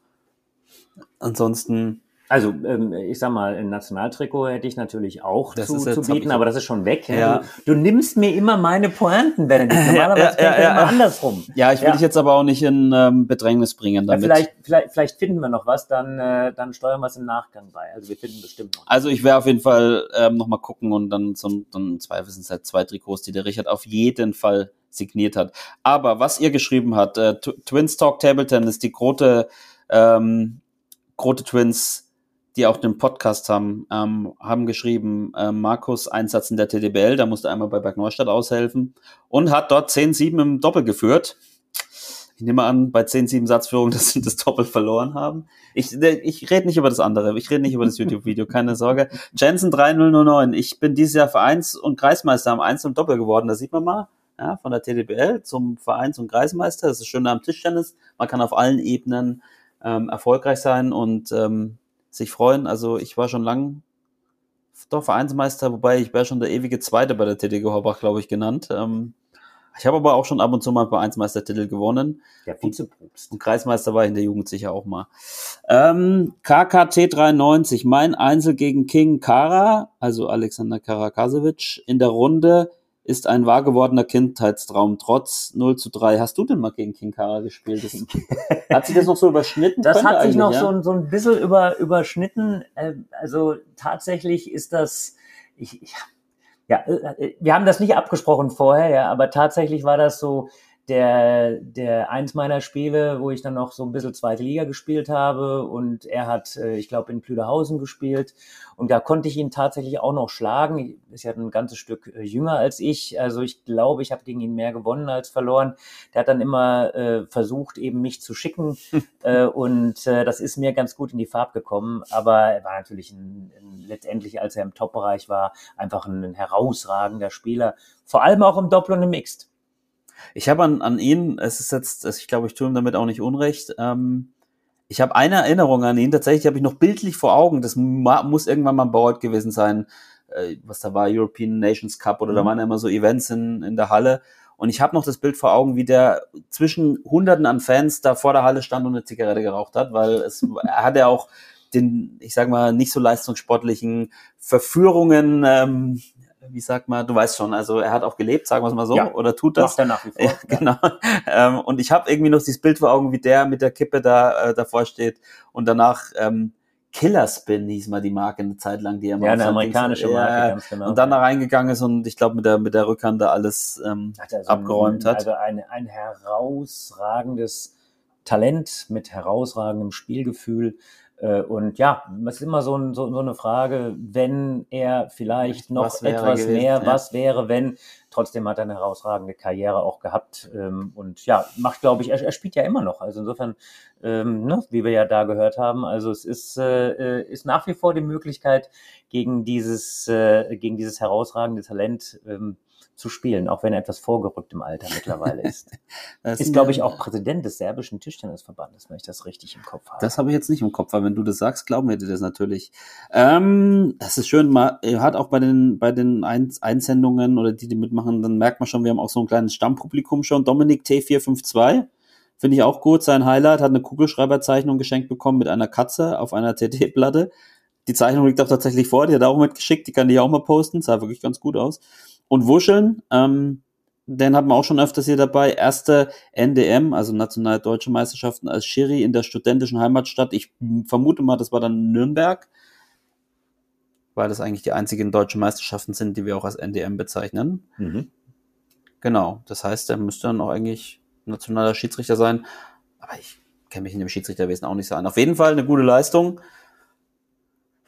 Ansonsten, Also, ähm, ich sag mal, ein Nationaltrikot hätte ich natürlich auch Das zu, zu bieten, aber das ist schon weg. Ja. Du, du nimmst mir immer meine Pointen, Benedikt. <laughs> Normalerweise ja, ja, ja, immer ja. andersrum. Ja, ich will dich jetzt aber auch nicht in ähm, Bedrängnis bringen damit. vielleicht, vielleicht, vielleicht finden wir noch was, dann, äh, dann steuern wir es im Nachgang bei. Also wir finden bestimmt noch. Also ich werde auf jeden Fall ähm, nochmal gucken und dann ein- dann zwei sind es halt zwei Trikots, die der Richard auf jeden Fall signiert hat. Aber was ihr geschrieben habt, äh, Tw- Twins Talk Table Tennis, die Grote, ähm, Grote Twins, die auch den Podcast haben, ähm, haben geschrieben, äh, Markus Einsatz in der TDBL, da musste einmal bei Bergneustadt aushelfen und hat dort 10-7 im Doppel geführt. Ich nehme an, bei 10-7 Satzführung, <laughs> dass sie das Doppel verloren haben. Ich, ich rede nicht über das andere. Ich rede nicht über das YouTube-Video, keine Sorge. Jensen 3009. Ich bin dieses Jahr Vereins- und Kreismeister am Einzel und Doppel geworden. Da sieht man mal, ja, von der TDBL zum Vereins- und Kreismeister. Das ist schön am Tischtennis. Man kann auf allen Ebenen ähm, erfolgreich sein und ähm, sich freuen. Also ich war schon lang doch Vereinsmeister, wobei ich wäre schon der ewige Zweite bei der TTG Horbach, glaube ich, genannt. Ähm, ich habe aber auch schon ab und zu mal Vereinsmeistertitel gewonnen. Der Vizepropst. Und Kreismeister war ich in der Jugend sicher auch mal. Ähm, KKT 93, mein Einzel gegen King Kara, also Alexander Karakasewitsch, in der Runde ist ein wahr gewordener Kindheitstraum, trotz 0 zu 3. Hast du denn mal gegen King Kara gespielt? Das, <laughs> hat sich das noch so überschnitten? Das hat sich noch ja? so, ein- so ein bisschen über, überschnitten. Äh, Also tatsächlich ist das, ich, ich, ja, äh, wir haben das nicht abgesprochen vorher, ja, aber tatsächlich war das so der, der eins meiner Spiele, wo ich dann noch so ein bisschen zweite Liga gespielt habe und er hat, äh, ich glaube, in Plüderhausen gespielt und da konnte ich ihn tatsächlich auch noch schlagen. Ist ja ein ganzes Stück äh, jünger als ich, also ich glaube, ich habe gegen ihn mehr gewonnen als verloren. Der hat dann immer äh, versucht, eben mich zu schicken <laughs> äh, und äh, das ist mir ganz gut in die Farbe gekommen, aber er war natürlich ein, ein, letztendlich, als er im Top-Bereich war, einfach ein, ein herausragender Spieler, vor allem auch im Doppel und im Mixed. Ich habe an, an ihn, es ist jetzt, ich glaube, ich tue ihm damit auch nicht unrecht. Ähm, ich habe eine Erinnerung an ihn, tatsächlich habe ich noch bildlich vor Augen. Das muss irgendwann mal ein Board gewesen sein, äh, was da war, European Nations Cup oder da Mhm. waren ja immer so Events in, in der Halle. Und ich habe noch das Bild vor Augen, wie der zwischen Hunderten an Fans da vor der Halle stand und eine Zigarette geraucht hat, weil es er hat ja auch den, ich sag mal, nicht so leistungssportlichen Verführungen, ähm, wie sagt man, du weißt schon, also er hat auch gelebt, sagen wir es mal so, Ja. oder tut das. Macht er nach wie vor. Ja, genau. <laughs> Ähm, und ich habe irgendwie noch dieses Bild vor Augen, wie der mit der Kippe da äh, davor steht und danach ähm, Killer Spin hieß mal die Marke eine Zeit lang, die er mal Ja, eine amerikanische Marke, Ja, ganz genau. Und dann da reingegangen ist und ich glaube mit der mit der Rückhand da alles ähm, Hat so abgeräumt ein, hat. Also ein, ein herausragendes Talent mit herausragendem Spielgefühl. Äh, Und ja, es ist immer so, ein, so, so eine Frage, wenn er vielleicht noch Was etwas gewesen, mehr, ja. was wäre, wenn. Trotzdem hat er eine herausragende Karriere auch gehabt. ähm, Und ja, macht, glaube ich, er, er spielt ja immer noch. Also insofern, ähm, ne, wie wir ja da gehört haben, also es ist, äh, äh, ist nach wie vor die Möglichkeit, gegen dieses, äh, gegen dieses herausragende Talent ähm, zu spielen, auch wenn er etwas vorgerückt im Alter mittlerweile ist. <laughs> Ist, glaube ich, auch Präsident des serbischen Tischtennisverbandes, wenn ich das richtig im Kopf habe. Das habe ich jetzt nicht im Kopf, weil wenn du das sagst, glauben wir dir das natürlich. Ähm, das ist schön, man hat auch bei den, bei den Ein Einsendungen oder die, die mitmachen, dann merkt man schon, wir haben auch so ein kleines Stammpublikum schon. Dominik T452, finde ich auch gut. Sein Highlight hat eine Kugelschreiberzeichnung geschenkt bekommen mit einer Katze auf einer TT-Platte. Die Zeichnung liegt auch tatsächlich vor, die hat er auch mitgeschickt, die kann ich auch mal posten, sah wirklich ganz gut aus. Und Wuscheln, ähm, den hatten wir auch schon öfters hier dabei. Erste NDM, also Nationale Deutsche Meisterschaften als Schiri in der studentischen Heimatstadt. Ich vermute mal, das war dann Nürnberg, weil das eigentlich die einzigen deutschen Meisterschaften sind, die wir auch als NDM bezeichnen. Mhm. Genau, das heißt, er müsste dann auch eigentlich nationaler Schiedsrichter sein. Aber ich kenne mich in dem Schiedsrichterwesen auch nicht so an. Auf jeden Fall eine gute Leistung.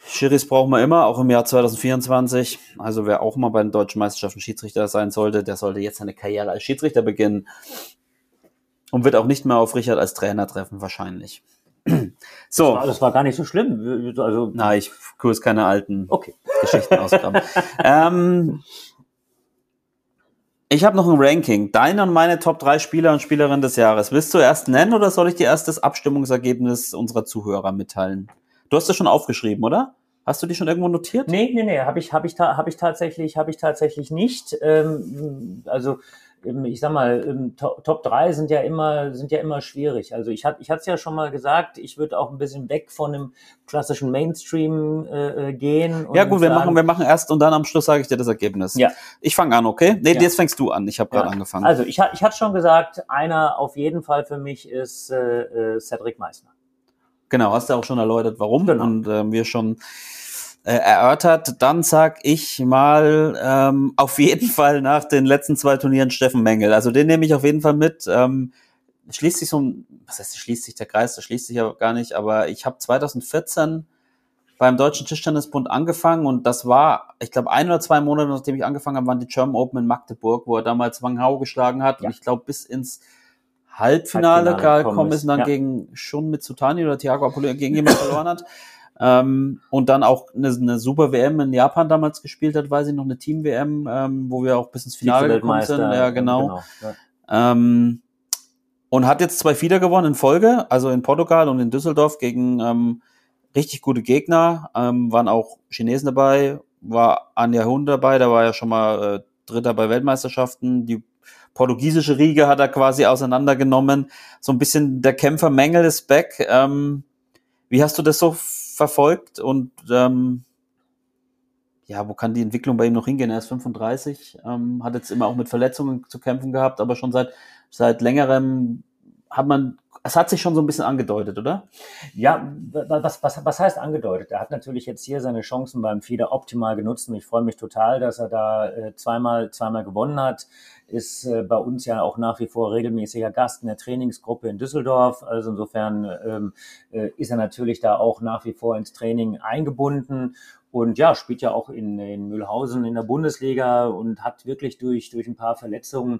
Schiris brauchen wir immer, auch im Jahr 2024. Also wer auch mal bei den deutschen Meisterschaften Schiedsrichter sein sollte, der sollte jetzt seine Karriere als Schiedsrichter beginnen. Und wird auch nicht mehr auf Richard als Trainer treffen, wahrscheinlich. So, Das war gar nicht so schlimm. Also, na, ich kurs keine alten okay. Geschichten ausgraben. ähm, ich habe noch ein Ranking. Deine und meine Top 3 Spieler und Spielerinnen des Jahres. Willst du erst nennen oder soll ich dir erst das Abstimmungsergebnis unserer Zuhörer mitteilen? Du hast das schon aufgeschrieben, oder? Hast du die schon irgendwo notiert? Nee, nee, nee, habe ich, hab ich, hab ich tatsächlich, habe ich tatsächlich nicht. Ähm, also ich sag mal, Top 3 sind ja immer, sind ja immer schwierig. Also ich hatte ich es ja schon mal gesagt, ich würde auch ein bisschen weg von dem klassischen Mainstream äh, äh gehen. ja gut, wir machen, wir machen erst und dann am Schluss sage ich dir das Ergebnis. Ja. Ich fange an, okay? Nee, ja. jetzt fängst du an. Ich habe gerade ja. angefangen. Also ich, ich hatte schon gesagt, einer auf jeden Fall für mich ist äh, äh Cedric Meissner. Genau, hast du auch schon erläutert, warum genau. und äh, wir schon äh, erörtert. Dann sag ich mal ähm, auf jeden <laughs> Fall nach den letzten zwei Turnieren Steffen Mengel. Also den nehme ich auf jeden Fall mit. Ähm, schließt sich so ein, was heißt, schließt sich der Kreis, das schließt sich ja gar nicht, aber ich habe 2014 beim Deutschen Tischtennisbund angefangen und das war, ich glaube, ein oder zwei Monate, nachdem ich angefangen habe, waren die German Open in Magdeburg, wo er damals Wang Hao geschlagen hat ja. und ich glaube bis ins Halbfinale, Halbfinale gekommen ist und dann ja. gegen Shun Mitsutani oder Thiago Apollo gegen jemanden verloren hat. Ähm, und dann auch eine, eine, super WM in Japan damals gespielt hat, weiß ich noch, eine Team-WM, ähm, wo wir auch bis ins Finale gekommen sind. Ja, genau. genau ja. Ähm, und hat jetzt zwei Fieder gewonnen in Folge, also in Portugal und in Düsseldorf gegen ähm, richtig gute Gegner. Ähm, waren auch Chinesen dabei, war Anja Hund dabei, da war ja schon mal äh, Dritter bei Weltmeisterschaften. Die portugiesische Riege hat er quasi auseinandergenommen. So ein bisschen der Kämpfer Mengel ist back. Ähm, wie hast du das so verfolgt und ähm, ja, wo kann die Entwicklung bei ihm noch hingehen? Er ist 35, ähm, hat jetzt immer auch mit Verletzungen zu kämpfen gehabt, aber schon seit, seit längerem hat man, es hat sich schon so ein bisschen angedeutet, oder? Ja, was, was, was heißt angedeutet? Er hat natürlich jetzt hier seine Chancen beim Fieder optimal genutzt und ich freue mich total, dass er da äh, zweimal, zweimal gewonnen hat ist äh, bei uns ja auch nach wie vor regelmäßiger Gast in der Trainingsgruppe in Düsseldorf. Also insofern ähm, äh, ist er natürlich da auch nach wie vor ins Training eingebunden und ja, spielt ja auch in, in Mühlhausen in der Bundesliga und hat wirklich durch, durch ein paar Verletzungen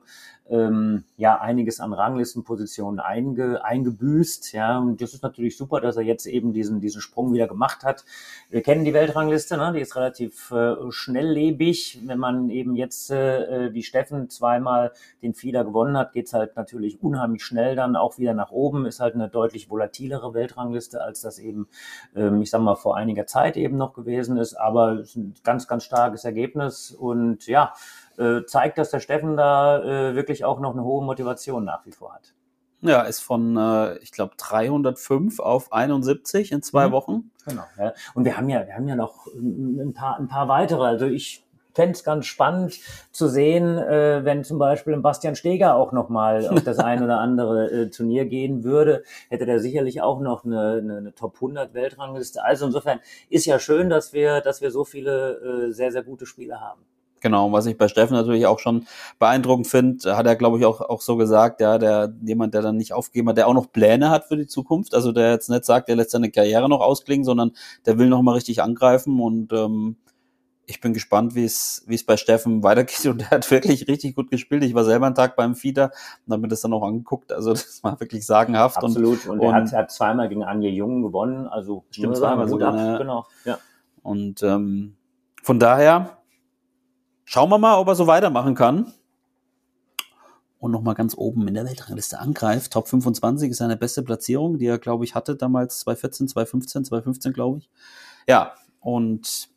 ähm, ja einiges an Ranglistenpositionen einge, eingebüßt. Ja, und das ist natürlich super, dass er jetzt eben diesen, diesen Sprung wieder gemacht hat. Wir kennen die Weltrangliste, ne? die ist relativ äh, schnelllebig. Wenn man eben jetzt äh, wie Steffen zweimal den Fieder gewonnen hat, geht's halt natürlich unheimlich schnell dann auch wieder nach oben. Ist halt eine deutlich volatilere Weltrangliste, als das eben, ähm, ich sag mal, vor einiger Zeit eben noch gewesen ist. Aber ist ein ganz, ganz starkes Ergebnis und ja, äh, zeigt, dass der Steffen da äh, wirklich auch noch eine hohe Motivation nach wie vor hat. Ja, ist von, äh, ich glaube, 305 auf 71 in zwei mhm. Wochen. Genau. Ja. Und wir haben ja, wir haben ja noch ein paar, ein paar weitere. Also ich fände es ganz spannend zu sehen, äh, wenn zum Beispiel ein Bastian Steger auch nochmal auf das <laughs> ein oder andere äh, Turnier gehen würde, hätte der sicherlich auch noch eine, eine, eine Top 100 Weltrangliste. Also insofern ist ja schön, dass wir, dass wir so viele äh, sehr, sehr gute Spiele haben. Genau, was ich bei Steffen natürlich auch schon beeindruckend finde, hat er, glaube ich, auch, auch so gesagt, ja, der jemand, der dann nicht aufgeben hat, der auch noch Pläne hat für die Zukunft. Also der jetzt nicht sagt, der lässt seine Karriere noch ausklingen, sondern der will noch mal richtig angreifen und ähm, ich bin gespannt, wie es wie es bei Steffen weitergeht <laughs> und er hat wirklich richtig gut gespielt. Ich war selber einen Tag beim Fieder und habe mir das dann auch angeguckt. Also das war wirklich sagenhaft. Absolut. Und, und, und er hat, hat zweimal gegen Anja Jung gewonnen. Also stimmt zweimal so. Genau. Ja. Und ähm, von daher Schauen wir mal, ob er so weitermachen kann. Und nochmal ganz oben in der Weltrangliste angreift. Top 25 ist seine beste Platzierung, die er, glaube ich, hatte damals 2014, 2015, 2015, glaube ich. Ja, und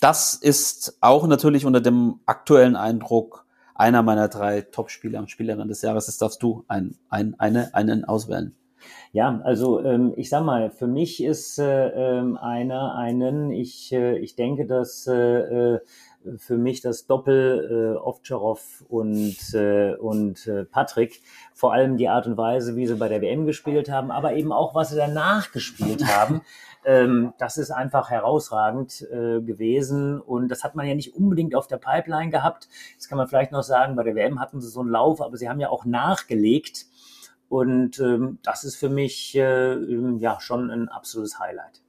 das ist auch natürlich unter dem aktuellen Eindruck einer meiner drei Top-Spieler und Spielerinnen des Jahres. Das darfst du ein, ein, eine, einen auswählen. Ja, also ähm, ich sag mal, für mich ist äh, ähm, einer einen, ich, äh, ich denke, dass äh, äh für mich das Doppel äh, Ovtcharov und, äh, und äh, Patrick. Vor allem die Art und Weise, wie sie bei der WM gespielt haben, aber eben auch, was sie danach gespielt <laughs> haben. Ähm, das ist einfach herausragend äh, gewesen und das hat man ja nicht unbedingt auf der Pipeline gehabt. Jetzt kann man vielleicht noch sagen, bei der WM hatten sie so einen Lauf, aber sie haben ja auch nachgelegt und ähm, das ist für mich äh, ja schon ein absolutes Highlight.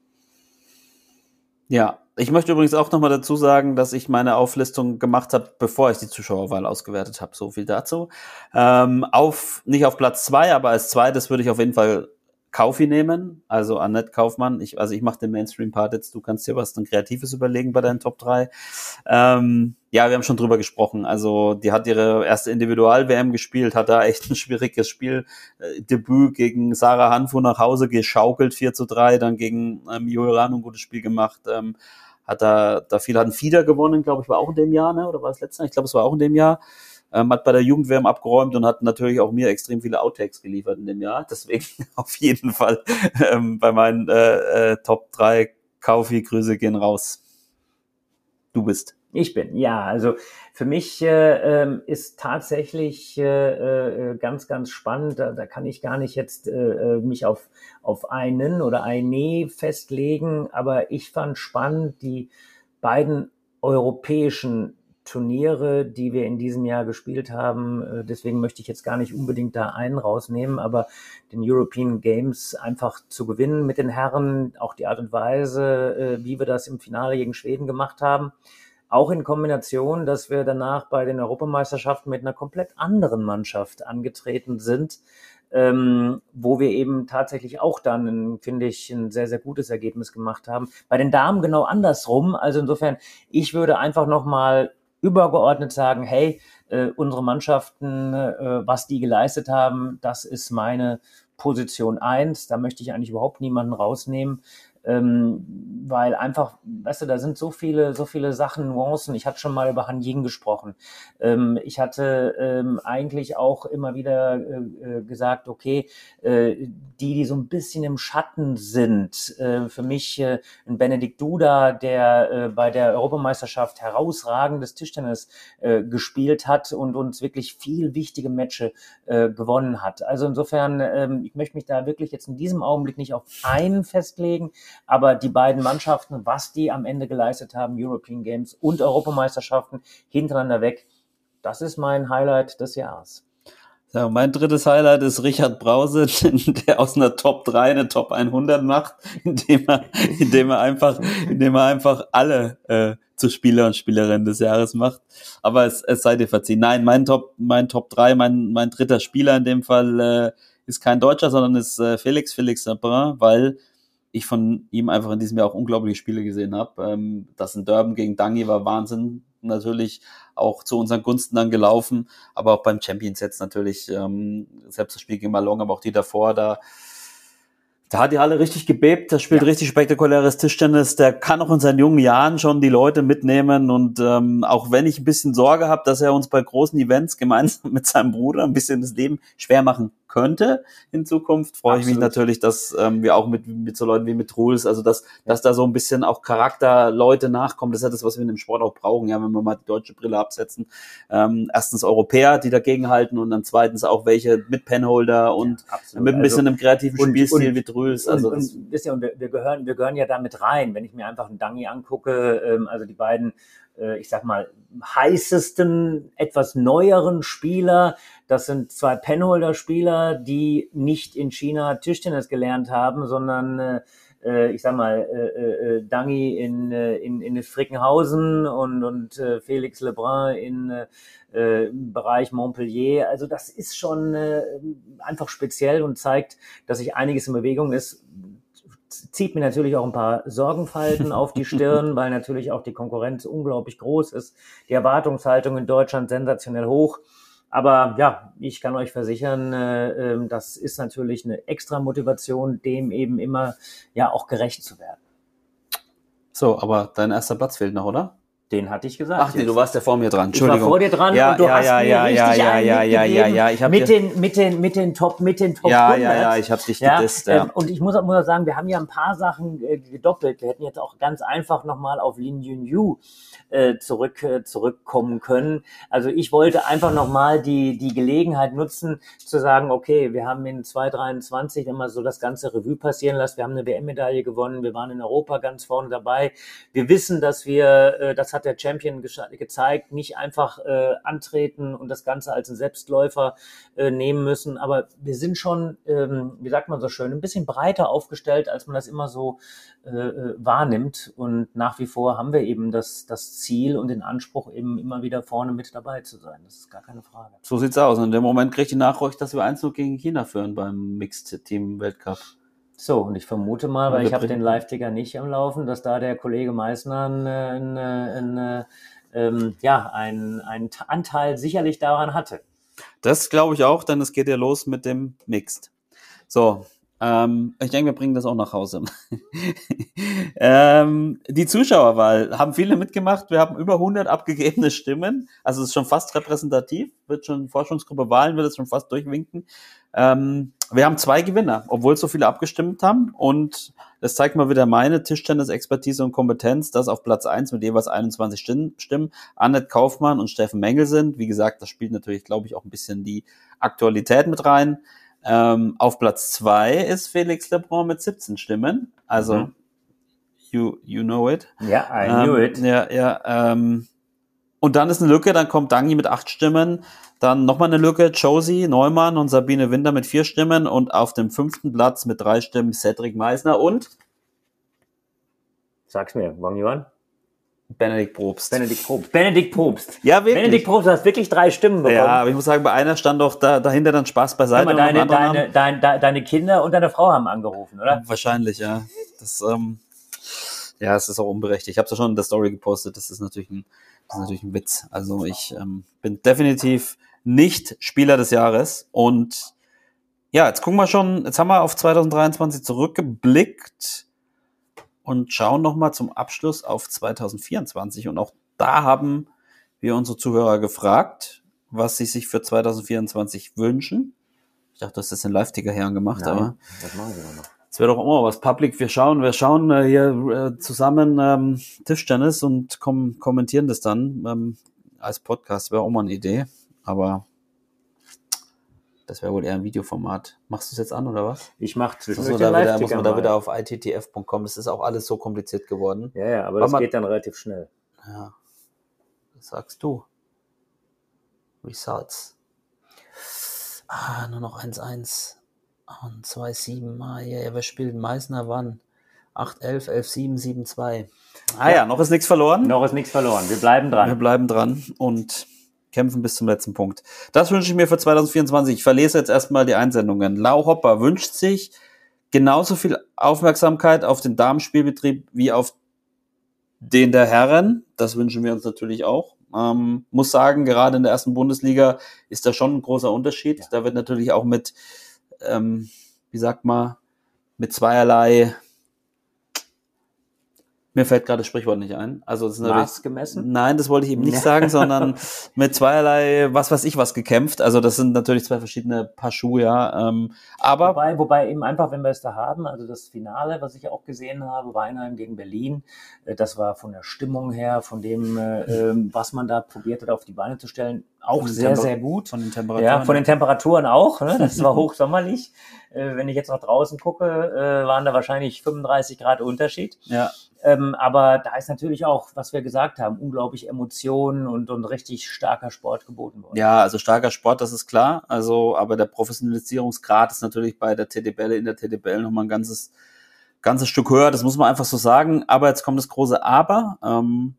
Ja, ich möchte übrigens auch nochmal dazu sagen, dass ich meine Auflistung gemacht habe, bevor ich die Zuschauerwahl ausgewertet habe. So viel dazu. Ähm, auf, nicht auf Platz zwei, aber als zweites würde ich auf jeden Fall Kaufi nehmen, also Annette Kaufmann. Ich, also ich mache den Mainstream-Part jetzt, du kannst dir was dann Kreatives überlegen bei deinen Top 3. Ähm, ja, wir haben schon drüber gesprochen. Also die hat ihre erste Individual-WM gespielt, hat da echt ein schwieriges Spieldebüt äh, gegen Sarah Hanfu nach Hause geschaukelt, 4 zu 3, dann gegen ähm, Joran ein gutes Spiel gemacht. Ähm, hat da, da viel, hat ein Fieder gewonnen, glaube ich, war auch in dem Jahr, ne? oder war es letztes Jahr? Ich glaube, es war auch in dem Jahr. Ähm, hat bei der Jugendwärm abgeräumt und hat natürlich auch mir extrem viele Outtakes geliefert in dem Jahr. <laughs> Deswegen <laughs> auf jeden Fall ähm, bei meinen äh, äh, Top 3 Kaufi, Grüße gehen raus. Du bist. Ich bin, ja. Also für mich äh, ähm, ist tatsächlich äh, äh, ganz, ganz spannend. Da, da kann ich gar nicht jetzt äh, äh, mich auf, auf einen oder eine festlegen, aber ich fand spannend die beiden europäischen Turniere, die wir in diesem Jahr gespielt haben. Äh, deswegen möchte ich jetzt gar nicht unbedingt da einen rausnehmen, aber den European Games einfach zu gewinnen mit den Herren, auch die Art und Weise, äh, wie wir das im Finale gegen Schweden gemacht haben. Auch in Kombination, dass wir danach bei den Europameisterschaften mit einer komplett anderen Mannschaft angetreten sind, ähm, wo wir eben tatsächlich auch dann, finde ich, ein sehr, sehr gutes Ergebnis gemacht haben. Bei den Damen genau andersrum. Also insofern, ich würde einfach nochmal übergeordnet sagen, hey, äh, unsere Mannschaften, äh, was die geleistet haben, das ist meine Position eins. Da möchte ich eigentlich überhaupt niemanden rausnehmen ähm, weil einfach, weißt du, da sind so viele, so viele Sachen, Nuancen. Ich hatte schon mal über Han Ying gesprochen. Ähm, ich hatte ähm, eigentlich auch immer wieder äh, äh, gesagt, okay, äh, die, die so ein bisschen im Schatten sind, äh, für mich äh, ein Benedikt Duda, der äh, bei der Europameisterschaft herausragendes Tischtennis gespielt hat und uns wirklich viel wichtige Matches gewonnen hat. Also insofern, ähm, ich möchte mich da wirklich jetzt in diesem Augenblick nicht auf einen festlegen, aber die beiden Mannschaften, was die am Ende geleistet haben, European Games und Europameisterschaften hintereinander weg, das ist mein Highlight des Jahres. Ja, mein drittes Highlight ist Richard Brause, <laughs> der aus einer Top 3 eine Top 100 macht, <laughs> indem er, indem er einfach, indem er einfach alle äh, zu Spieler und Spielerinnen des Jahres macht. Aber es, es sei dir verziehen. Nein, mein Top, mein Top 3, mein, mein dritter Spieler in dem Fall äh, ist kein Deutscher, sondern ist äh, Felix, Felix Sabrin, weil ich von ihm einfach in diesem Jahr auch unglaubliche Spiele gesehen habe. Ähm, das in Durban gegen Dangi war Wahnsinn. Natürlich auch zu unseren Gunsten dann gelaufen, aber auch beim Champions jetzt natürlich, ähm, selbst das Spiel gegen Malong, aber auch die davor, da da hat die Halle richtig gebebt, der spielt ja. richtig spektakuläres Tischtennis, der kann auch in seinen jungen Jahren schon die Leute mitnehmen und ähm, auch wenn ich ein bisschen Sorge habe, dass er uns bei großen Events gemeinsam <laughs> mit seinem Bruder ein bisschen das Leben schwer machen könnte in Zukunft, freue Absolut. ich mich natürlich, dass ähm, wir auch mit, mit so Leuten wie mit Truls, also dass, dass da so ein bisschen auch Charakterleute nachkommen. Das ist ja das, was wir in dem Sport auch brauchen, ja, wenn wir mal die deutsche Brille absetzen. Ähm, erstens Europäer, die dagegen halten und dann zweitens auch welche mit Penholder und ja, mit ein bisschen also, einem kreativen und, Spielstil und, wie Truls. Also und, und, wisst ihr, und wir, wir, gehören, wir gehören ja da mit rein. Wenn ich mir einfach einen Dangi angucke, ähm, also die beiden äh, ich sag mal, heißesten, etwas neueren Spieler. Das sind zwei Penholder-Spieler, die nicht in China Tischtennis gelernt haben, sondern äh, äh ich sag mal, äh, äh, Dangi in, äh, in, in Frickenhausen und, und äh, Felix Lebrun in äh, im Bereich Montpellier. Also das ist schon äh, einfach speziell und zeigt, dass sich einiges in Bewegung ist zieht mir natürlich auch ein paar Sorgenfalten auf die Stirn, <laughs> weil natürlich auch die Konkurrenz unglaublich groß ist. Die Erwartungshaltung in Deutschland sensationell hoch. Aber ja, ich kann euch versichern, äh, äh, das ist natürlich eine extra Motivation, dem eben immer ja auch gerecht zu werden. So, aber dein erster Platz fehlt noch, oder? Den hatte ich gesagt. Ach, nee, du warst ja vor mir dran. Entschuldigung. Ich war vor dir dran ja, und du ja, hast ja, mir ja, richtig ja, ja, ja, ja, ja, ja, ich mit den mit den mit den Top mit den Top Ja, 100. ja, ja, ich habe dich ja, gedisst, ja. Ähm, und ich muss, muss auch sagen, wir haben ja ein paar Sachen äh, gedoppelt. Wir hätten jetzt auch ganz einfach nochmal auf Lin Yun Yu äh, zurück äh, zurückkommen können. Also ich wollte einfach nochmal die die Gelegenheit nutzen zu sagen, okay, wir haben in 2023, wenn man so das ganze Revue passieren lässt, wir haben eine WM-Medaille gewonnen, wir waren in Europa ganz vorne dabei. Wir wissen, dass wir, äh, das hat der Champion gezeigt, nicht einfach äh, antreten und das Ganze als ein Selbstläufer äh, nehmen müssen. Aber wir sind schon, ähm, wie sagt man so schön, ein bisschen breiter aufgestellt, als man das immer so äh, äh, wahrnimmt. Und nach wie vor haben wir eben das, das Ziel und den Anspruch, eben immer wieder vorne mit dabei zu sein. Das ist gar keine Frage. So sieht's aus. Und in dem Moment kriegt die Nachricht, dass wir 1 gegen China führen beim Mixed Team Weltcup. So, und ich vermute mal, weil ich habe den Live-Ticker nicht am Laufen, dass da der Kollege Meissner ein, ein, ein, ähm, ja, einen, einen Anteil sicherlich daran hatte. Das glaube ich auch, denn es geht ja los mit dem Mixed. So, Ähm, ich denke, wir bringen das auch nach Hause. <laughs> ähm, die Zuschauerwahl haben viele mitgemacht. Wir haben über 100 abgegebene Stimmen. Also es ist schon fast repräsentativ. Wird schon Forschungsgruppe Wahlen wird es schon fast durchwinken. Ähm, wir haben zwei Gewinner, obwohl so viele abgestimmt haben. Und das zeigt mal wieder meine Tischtennis-Expertise und Kompetenz, dass auf Platz eins mit jeweils 21 Stimmen Annette Kaufmann und Steffen Mengel sind. Wie gesagt, das spielt natürlich, glaube ich, auch ein bisschen die Aktualität mit rein. Ähm, auf Platz zwei ist Felix Lebrun mit 17 Stimmen. Also, Mhm. you, you know it. Ja, I knew Ähm, it. Ja, ja. Ähm, und dann ist eine Lücke, dann kommt Dangi mit acht Stimmen, dann nochmal eine Lücke, Josie, Neumann und Sabine Winter mit vier Stimmen und auf dem fünften Platz mit drei Stimmen Cedric Meisner und Sag's mir, Wang Yuan? Benedikt Probst. Benedikt Probst. Benedikt Probst. ja, wirklich. Benedikt Probst, du hast wirklich drei Stimmen bekommen. ja, aber ich muss sagen, bei einer stand doch da, dahinter dann Spaß beiseite. mal, deine, deine, deine, deine, deine Kinder und deine Frau haben angerufen, oder? Wahrscheinlich, ja. Das, ähm, ja, es ist auch unberechtigt. Ich habe es ja schon in der Story gepostet. Das ist natürlich ein, das ist natürlich ein Witz. Also ich ähm, bin definitiv nicht Spieler des Jahres. Und ja, jetzt gucken wir schon, jetzt haben wir auf 2023 zurückgeblickt und schauen nochmal zum Abschluss auf 2024. Und auch da haben wir unsere Zuhörer gefragt, was sie sich für 2024 wünschen. Ich dachte, du hast das in Live-Ticker her gemacht, aber das machen sie noch. es wäre doch immer was Public. Wir schauen, wir schauen äh, hier äh, zusammen ähm, Tischtennis und kom kommentieren das dann ähm, als Podcast. Wäre auch mal eine Idee, aber das wäre wohl eher ein Videoformat. Machst du es jetzt an oder was? Ich mach Muss zwischendurch man, da wieder, muss man da wieder auf ittf.com. Das ist auch alles so kompliziert geworden. Ja, ja, aber Warte das mal. geht dann relativ schnell. Ja, das sagst du. Results. Ah, nur noch 1-1 und 2-7. Ah, ja, ja, wer spielt Meißner wann? 8-11, 11-7, 7-2. Ah ja, noch ist nichts verloren. Noch ist nichts verloren. Wir bleiben Wir dran. bleiben dran und kämpfen bis zum letzten Punkt. Das wünsche ich mir für 2024. Ich verlese jetzt erstmal die Einsendungen. Lau Hopper wünscht sich genauso viel Aufmerksamkeit auf den Damenspielbetrieb wie auf den der Herren. Das wünschen wir uns natürlich auch. Ähm, muss sagen, gerade in der ersten Bundesliga ist da schon ein großer Unterschied. Da wird natürlich auch mit, ähm, wie sagt man, mit zweierlei. Mir fällt gerade das Sprichwort nicht ein. Also es ist natürlich, Maß gemessen? Nein, das wollte ich eben nicht sagen, sondern <laughs> mit zweierlei, was weiß ich, was gekämpft. Also das sind natürlich zwei verschiedene Paar Schuhe, ja. Ähm, aber Wobei, wobei eben einfach, wenn wir es da haben, also das Finale, was ich auch gesehen habe, Weinheim gegen Berlin, äh, das war von der Stimmung her, von dem, äh, ähm, was man da probiert hat, auf die Beine zu stellen, auch sehr, Temper- sehr gut. von den Temperaturen. Ja, von den Temperaturen auch. Ne? Das war <laughs> hochsommerlich. Äh, wenn ich jetzt noch draußen gucke, äh, waren da wahrscheinlich 35 Grad Unterschied. ja, Ähm, aber da ist natürlich auch, was wir gesagt haben, unglaublich Emotionen und, und richtig starker Sport geboten worden. ja, also starker Sport, das ist klar. Also, aber der Professionalisierungsgrad ist natürlich bei der TDBL in der TDBL nochmal ein ganzes, ganzes Stück höher. Das muss man einfach so sagen. Aber jetzt kommt das große Aber. Ähm,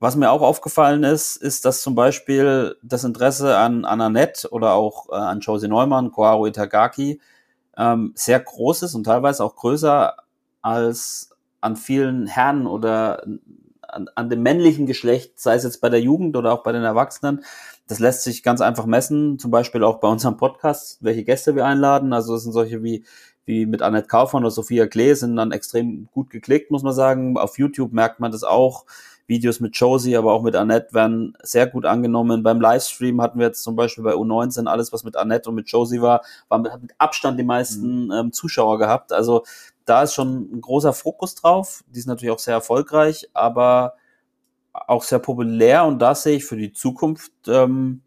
was mir auch aufgefallen ist, ist, dass zum Beispiel das Interesse an, an Annette oder auch äh, an Josie Neumann, Koharu Itagaki ähm, sehr groß ist und teilweise auch größer als an vielen Herren oder an, an dem männlichen Geschlecht, sei es jetzt bei der Jugend oder auch bei den Erwachsenen. Das lässt sich ganz einfach messen, zum Beispiel auch bei unserem Podcast, welche Gäste wir einladen. Also das sind solche wie, wie mit Annette Kaufmann oder Sophia Klee sind dann extrem gut geklickt, muss man sagen. Auf YouTube merkt man das auch. Videos mit Josie, aber auch mit Annette werden sehr gut angenommen. Beim Livestream hatten wir jetzt zum Beispiel bei U19 alles, was mit Annette und mit Josie war, war mit, hat mit Abstand die meisten ähm, Zuschauer gehabt. Also da ist schon ein großer Fokus drauf. Die ist natürlich auch sehr erfolgreich, aber auch sehr populär und da sehe ich für die Zukunft, ähm,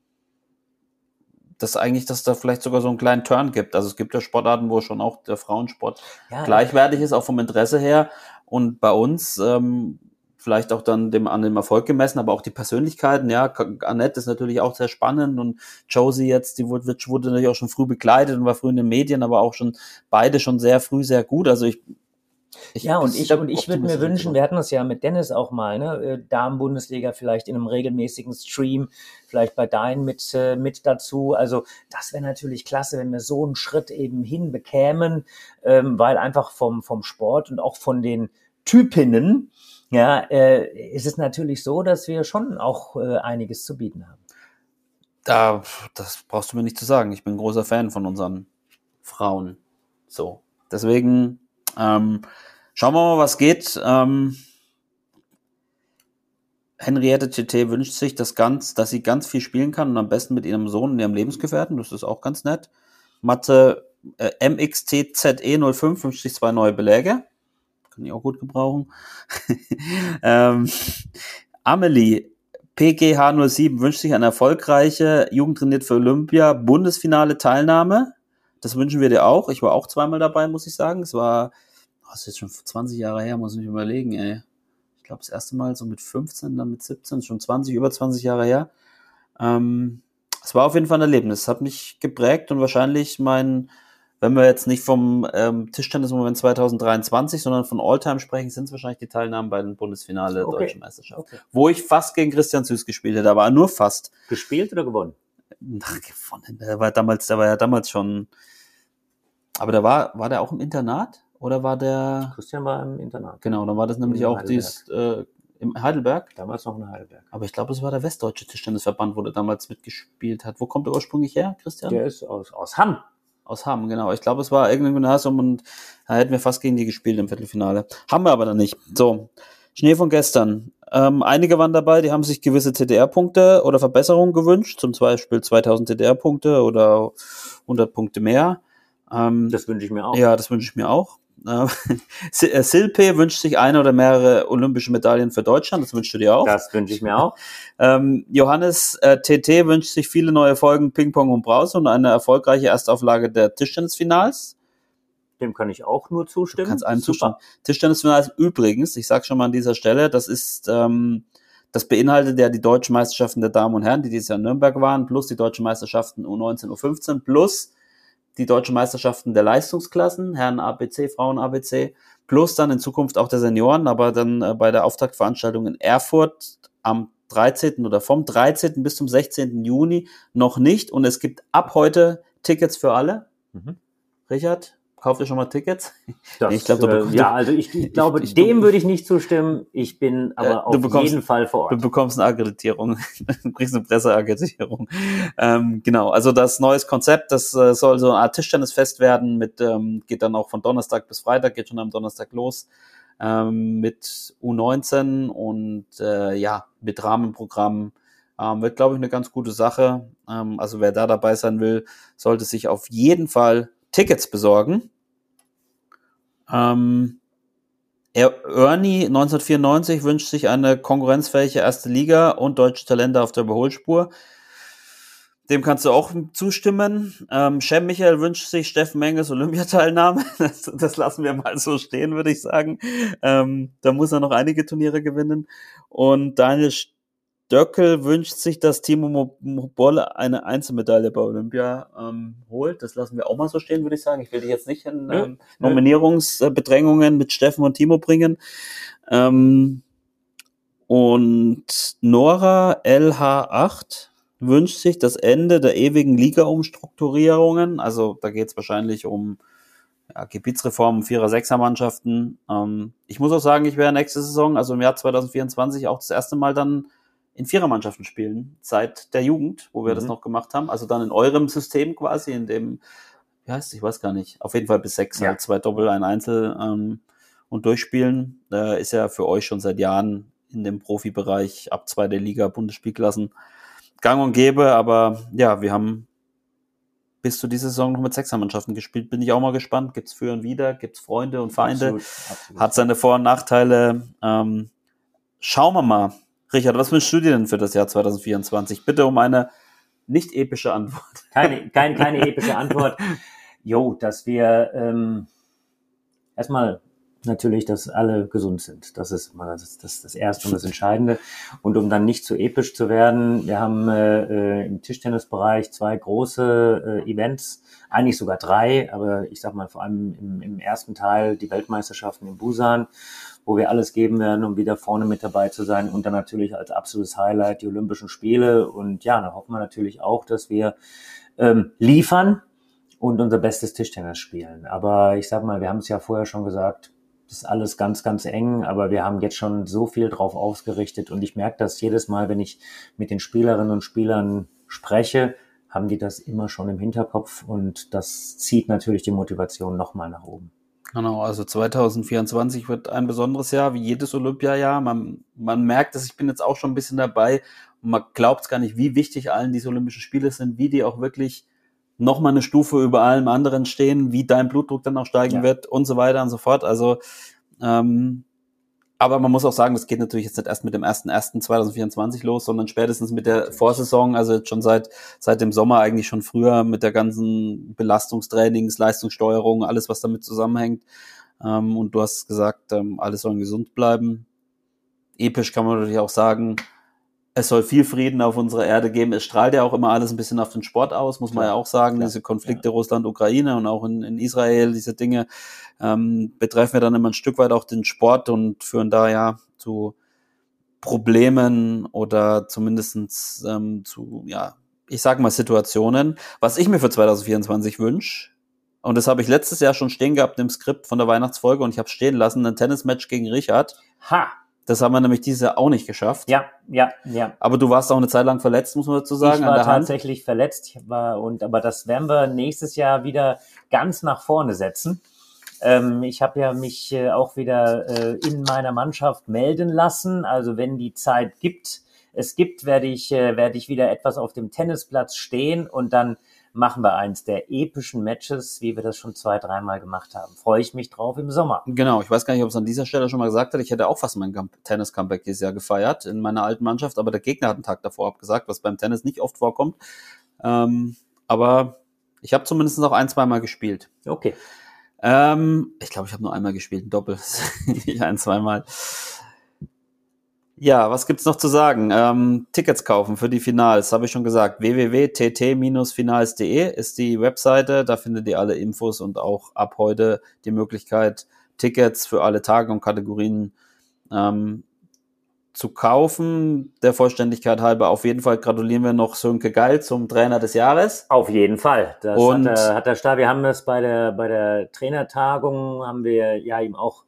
dass eigentlich, dass da vielleicht sogar so einen kleinen Turn gibt. Also es gibt ja Sportarten, wo schon auch der Frauensport Ja, gleichwertig ist, auch vom Interesse her. Und bei uns ähm, vielleicht auch dann dem an dem Erfolg gemessen, aber auch die Persönlichkeiten. Ja, Annette ist natürlich auch sehr spannend und Josie jetzt, die wurde, wurde natürlich auch schon früh begleitet und war früh in den Medien, aber auch schon beide schon sehr früh sehr gut. Also ich, ich Ja, und ich, und ich würde mir wünschen, wir hatten das ja mit Dennis auch mal, ne? äh, Damen-Bundesliga vielleicht in einem regelmäßigen Stream, vielleicht bei Dein mit, äh, mit dazu. Also das wäre natürlich klasse, wenn wir so einen Schritt eben hinbekämen, ähm, weil einfach vom, vom Sport und auch von den Typinnen, ja, äh, ist es natürlich so, dass wir schon auch äh, einiges zu bieten haben. Da, das brauchst du mir nicht zu sagen. Ich bin großer Fan von unseren Frauen. So, deswegen ähm, schauen wir mal, was geht. Ähm, Henriette GT wünscht sich, dass, ganz, dass sie ganz viel spielen kann und am besten mit ihrem Sohn und ihrem Lebensgefährten. Das ist auch ganz nett. Mathe äh, MXTZE05 wünscht sich zwei neue Beläge. Kann ich auch gut gebrauchen. <laughs> ähm, Amelie PGH07 wünscht sich eine erfolgreiche, jugendtrainiert für Olympia, Bundesfinale Teilnahme. Das wünschen wir dir auch. Ich war auch zweimal dabei, muss ich sagen. Es war, oh, das ist jetzt schon 20 Jahre her, muss ich mich überlegen, ey. Ich glaube, das erste Mal so mit 15, dann mit 17, schon 20, über 20 Jahre her. Ähm, es war auf jeden Fall ein Erlebnis. Es hat mich geprägt und wahrscheinlich mein, wenn wir jetzt nicht vom ähm, Tischtennis-Moment 2023, sondern von Alltime sprechen, sind es wahrscheinlich die Teilnahmen bei den Bundesfinale Okay. Deutschen Meisterschaft. Okay. Wo ich fast gegen Christian Süß gespielt hätte, aber nur fast. Gespielt oder gewonnen? Ach, gewonnen. Der war damals, der war ja damals schon. Aber da war, war der auch im Internat? Oder war der. Christian war im Internat. Genau, dann war das nämlich auch dies, äh, im Heidelberg. Damals noch in Heidelberg. Aber ich glaube, es war der Westdeutsche Tischtennisverband, wo der damals mitgespielt hat. Wo kommt er ursprünglich her, Christian? Der ist aus, aus Hamm. Aus Hamm, genau. Ich glaube, es war irgendein Gymnasium und da hätten wir fast gegen die gespielt im Viertelfinale. Haben wir aber dann nicht. So, Schnee von gestern. Ähm, einige waren dabei, die haben sich gewisse TDR-Punkte oder Verbesserungen gewünscht, zum Beispiel 2000 TDR-Punkte oder 100 Punkte mehr. Ähm, Das wünsche ich mir auch. ja, das wünsche ich mir auch. Äh, <laughs> äh, Silpe wünscht sich eine oder mehrere olympische Medaillen für Deutschland, das wünschst du dir auch. Das wünsche ich mir auch. <laughs> Ähm, Johannes äh, TT wünscht sich viele neue Folgen Ping-Pong und Brause und eine erfolgreiche Erstauflage der Tischtennisfinals. Dem kann ich auch nur Du zustimmen. kannst einem Super. zustimmen. Tischtennisfinals übrigens, ich sage schon mal an dieser Stelle, das ist, ähm, das beinhaltet ja die deutschen Meisterschaften der Damen und Herren, die dieses Jahr in Nürnberg waren, plus die deutschen Meisterschaften U19, U15, plus die deutschen Meisterschaften der Leistungsklassen, Herren ABC, Frauen ABC, plus dann in Zukunft auch der Senioren, aber dann äh, bei der Auftaktveranstaltung in Erfurt am 13. oder vom 13. bis zum 16. Juni noch nicht. Und es gibt ab heute Tickets für alle. Mhm. Richard, kauft ihr schon mal Tickets? Das, Ich glaub, du äh, ja, also ich, <laughs> ich glaube, ich- dem würde ich nicht zustimmen. Ich bin aber Äh, auf du bekommst- jeden Fall vor Du Ort. bekommst eine Akkreditierung. <laughs> Du kriegst eine Presseakkreditierung. Ähm, genau, also das neues Konzept, das äh, soll so eine Art Tischtennisfest werden, mit, ähm, geht dann auch von Donnerstag bis Freitag, geht schon am Donnerstag los, ähm, mit U19 und äh, ja, mit Rahmenprogramm. Ähm, wird, glaube ich, eine ganz gute Sache. Ähm, also wer da dabei sein will, sollte sich auf jeden Fall Tickets besorgen. Ähm, er- Ernie 1994 wünscht sich eine konkurrenzfähige erste Liga und deutsche Talente auf der Überholspur. Dem kannst du auch zustimmen. Ähm, Cem Michael wünscht sich Steffen Menges Olympiateilnahme. <laughs> Das, das lassen wir mal so stehen, würde ich sagen. Ähm, da muss er noch einige Turniere gewinnen. Und Daniel Stöckel wünscht sich, dass Timo Mo- Mo- Bolle eine Einzelmedaille bei Olympia ähm, holt. Das lassen wir auch mal so stehen, würde ich sagen. Ich will dich jetzt nicht in ähm, Nominierungsbedrängungen mit Steffen und Timo bringen. Ähm, und Nora LH8 wünscht sich das Ende der ewigen Liga-Umstrukturierungen. Also da geht es wahrscheinlich um ja, Gebietsreformen, Vierer-, Sechser-Mannschaften. Ähm, ich muss auch sagen, ich werde nächste Saison, also im Jahr 2024, auch das erste Mal dann in Vierermannschaften spielen, seit der Jugend, wo wir das Mhm. noch gemacht haben. Also dann in eurem System quasi, in dem, wie heißt es, ich weiß gar nicht, auf jeden Fall bis sechs, Ja. halt zwei Doppel, ein Einzel ähm, und durchspielen. Äh, ist ja für euch schon seit Jahren in dem Profibereich ab zwei der Liga Bundesspielklassen gang und gäbe, aber ja, wir haben bis zu dieser Saison noch mit Sechsermannschaften gespielt. Bin ich auch mal gespannt. Gibt's für und wieder, gibt's Freunde und Feinde, Absolut, absolut. hat seine Vor- und Nachteile. Ähm, schauen wir mal. Richard, was wünschst du dir denn für das Jahr 2024? Bitte um eine nicht epische Antwort. keine, keine, keine <laughs> epische Antwort. Jo, dass wir ähm, erstmal natürlich, dass alle gesund sind. Das ist mal das, das, das Erste und das Entscheidende. Und um dann nicht zu episch zu werden, wir haben äh, äh, im Tischtennisbereich zwei große äh, Events, eigentlich sogar drei, aber ich sag mal vor allem im, im ersten Teil die Weltmeisterschaften in Busan, wo wir alles geben werden, um wieder vorne mit dabei zu sein. Und dann natürlich als absolutes Highlight die Olympischen Spiele. Und ja, da hoffen wir natürlich auch, dass wir ähm, liefern und unser bestes Tischtennis spielen. Aber ich sag mal, wir haben es ja vorher schon gesagt, das ist alles ganz, ganz eng, aber wir haben jetzt schon so viel drauf ausgerichtet und ich merke das jedes Mal, wenn ich mit den Spielerinnen und Spielern spreche, haben die das immer schon im Hinterkopf und das zieht natürlich die Motivation nochmal nach oben. Genau, also 2024 wird ein besonderes Jahr, wie jedes Olympiajahr. Man, man merkt es, ich bin jetzt auch schon ein bisschen dabei und man glaubt gar nicht, wie wichtig allen diese Olympischen Spiele sind, wie die auch wirklich nochmal eine Stufe über allem anderen stehen, wie dein Blutdruck dann auch steigen ja. wird und so weiter und so fort. Also ähm, aber man muss auch sagen, das geht natürlich jetzt nicht erst mit dem 1.1.2024 los, sondern spätestens mit der Vorsaison, also jetzt schon seit, seit dem Sommer eigentlich schon früher mit der ganzen Belastungstrainings, Leistungssteuerung, alles, was damit zusammenhängt. Ähm, und du hast gesagt, ähm, alle sollen gesund bleiben. Episch kann man natürlich auch sagen, es soll viel Frieden auf unserer Erde geben. Es strahlt ja auch immer alles ein bisschen auf den Sport aus, muss man ja auch sagen. Klar. Diese Konflikte ja. Russland, Ukraine und auch in, in Israel, diese Dinge ähm, betreffen ja dann immer ein Stück weit auch den Sport und führen da ja zu Problemen oder zumindestens ähm, zu, ja, ich sag mal Situationen. Was ich mir für 2024 wünsche, und das habe ich letztes Jahr schon stehen gehabt im Skript von der Weihnachtsfolge und ich habe stehen lassen, ein Tennismatch gegen Richard. Ha! Das haben wir nämlich dieses Jahr auch nicht geschafft. Ja, ja, ja. Aber du warst auch eine Zeit lang verletzt, muss man dazu sagen. Ich war tatsächlich Hand. verletzt, ich war, und aber das werden wir nächstes Jahr wieder ganz nach vorne setzen. Ähm, ich habe ja mich äh, auch wieder äh, in meiner Mannschaft melden lassen. Also wenn die Zeit gibt, es gibt, werde ich, äh, werde ich wieder etwas auf dem Tennisplatz stehen und dann machen wir eins der epischen Matches, wie wir das schon zwei, dreimal gemacht haben. Freue ich mich drauf im Sommer. Genau, ich weiß gar nicht, ob es an dieser Stelle schon mal gesagt hat. Ich hätte auch fast mein Tennis-Comeback dieses Jahr gefeiert in meiner alten Mannschaft, aber der Gegner hat einen Tag davor abgesagt, was beim Tennis nicht oft vorkommt. Ähm, aber ich habe zumindest noch ein, zweimal gespielt. Okay. Ähm, ich glaube, ich habe nur einmal gespielt, ein Doppel. <laughs> ein, zweimal. Ja, was gibt's noch zu sagen? Ähm, Tickets kaufen für die Finals, habe ich schon gesagt. www.tt-finals.de ist die Webseite. Da findet ihr alle Infos und auch ab heute die Möglichkeit, Tickets für alle Tage und Kategorien ähm, zu kaufen. Der Vollständigkeit halber auf jeden Fall gratulieren wir noch Sönke Geil zum Trainer des Jahres. Auf jeden Fall. Das und hat, der, hat der Stab. Wir haben das bei der, bei der Trainertagung, haben wir ja ihm auch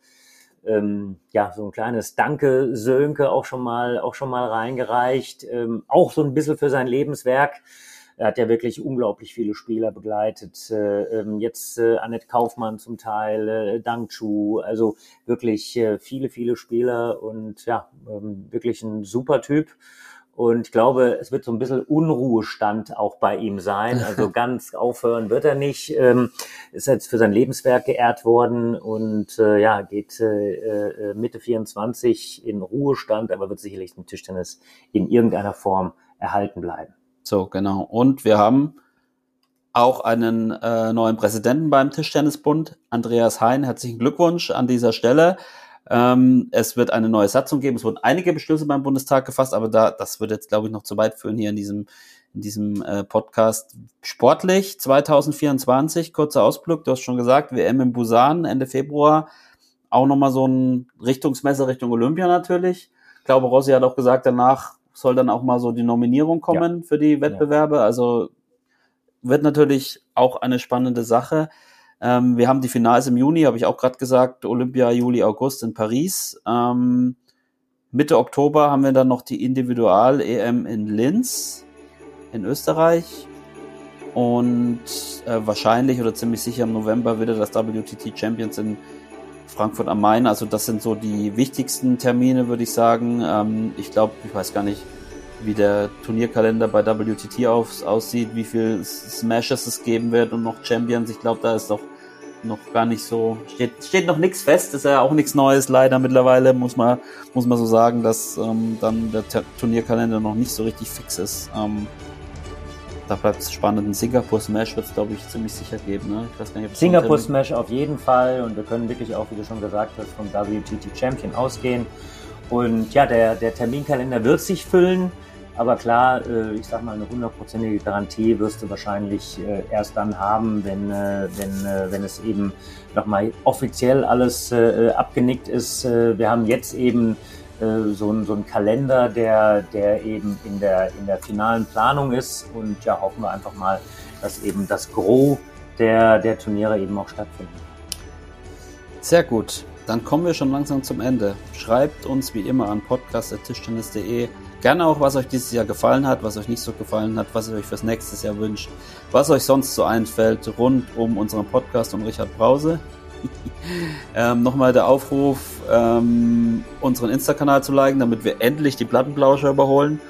ähm, ja, so ein kleines Danke Sönke auch schon mal, auch schon mal reingereicht. Ähm, auch so ein bisschen für sein Lebenswerk. Er hat ja wirklich unglaublich viele Spieler begleitet. Äh, ähm, jetzt äh, Annette Kaufmann zum Teil, äh, Dang Chu, also wirklich äh, viele, viele Spieler und ja, ähm, wirklich ein super Typ. Und ich glaube, es wird so ein bisschen Unruhestand auch bei ihm sein. <laughs> Also ganz aufhören wird er nicht. Ähm, ist jetzt für sein Lebenswerk geehrt worden und äh, ja, geht äh, äh Mitte 24 in Ruhestand, aber wird sicherlich im Tischtennis in irgendeiner Form erhalten bleiben. So, genau. Und wir haben auch einen äh, neuen Präsidenten beim Tischtennisbund, Andreas Hein. Herzlichen Glückwunsch an dieser Stelle. Ähm, es wird eine neue Satzung geben. Es wurden einige Beschlüsse beim Bundestag gefasst, aber da, das wird jetzt, glaube ich, noch zu weit führen hier in diesem, in diesem äh, Podcast. Sportlich 2024, kurzer Ausblick, du hast schon gesagt, WM in Busan Ende Februar. Auch nochmal so ein Richtungsmesser Richtung Olympia natürlich. Ich glaube, Rossi hat auch gesagt, danach soll dann auch mal so die Nominierung kommen ja. für die Wettbewerbe. Ja. Also wird natürlich auch eine spannende Sache. Ähm, wir haben die Finals im Juni, habe ich auch gerade gesagt, Olympia, Juli, August in Paris. Ähm, Mitte Oktober haben wir dann noch die Individual-EM in Linz in Österreich. Und äh, wahrscheinlich oder ziemlich sicher im November wieder das WTT Champions in Frankfurt am Main. Also das sind so die wichtigsten Termine, würde ich sagen. Ähm, ich glaube, ich weiß gar nicht, wie der Turnierkalender bei WTT aus, aussieht, wie viel Smashes es geben wird und noch Champions. Ich glaube, da ist doch noch gar nicht so, steht, steht noch nichts fest, ist ja auch nichts Neues leider mittlerweile, muss man, muss man so sagen, dass ähm, dann der Turnierkalender noch nicht so richtig fix ist. Ähm, da bleibt es spannend. Ein Singapur Smash wird es, glaube ich, ziemlich sicher geben. Ne? Ich weiß gar nicht, Singapur Smash auf jeden Fall und wir können wirklich auch, wie du schon gesagt hast, vom WTT Champion ausgehen. Und ja, der, der Terminkalender wird sich füllen. Aber klar, äh, ich sag mal, eine hundertprozentige Garantie wirst du wahrscheinlich äh, erst dann haben, wenn, äh, wenn, wenn es eben nochmal offiziell alles abgenickt ist. Wir haben jetzt eben so einen, so einen Kalender, der, der eben in der, in der finalen Planung ist. Und ja, hoffen wir einfach mal, dass eben das Gros der, der Turniere eben auch stattfinden. Sehr gut. Dann kommen wir schon langsam zum Ende. Schreibt uns wie immer an podcast.tischtennis.de Gerne auch, was euch dieses Jahr gefallen hat, was euch nicht so gefallen hat, was ihr euch fürs nächste Jahr wünscht, was euch sonst so einfällt rund um unseren Podcast und Richard Brause. <laughs> ähm, Nochmal der Aufruf, ähm, unseren Insta-Kanal zu liken, damit wir endlich die Plattenblauscher überholen.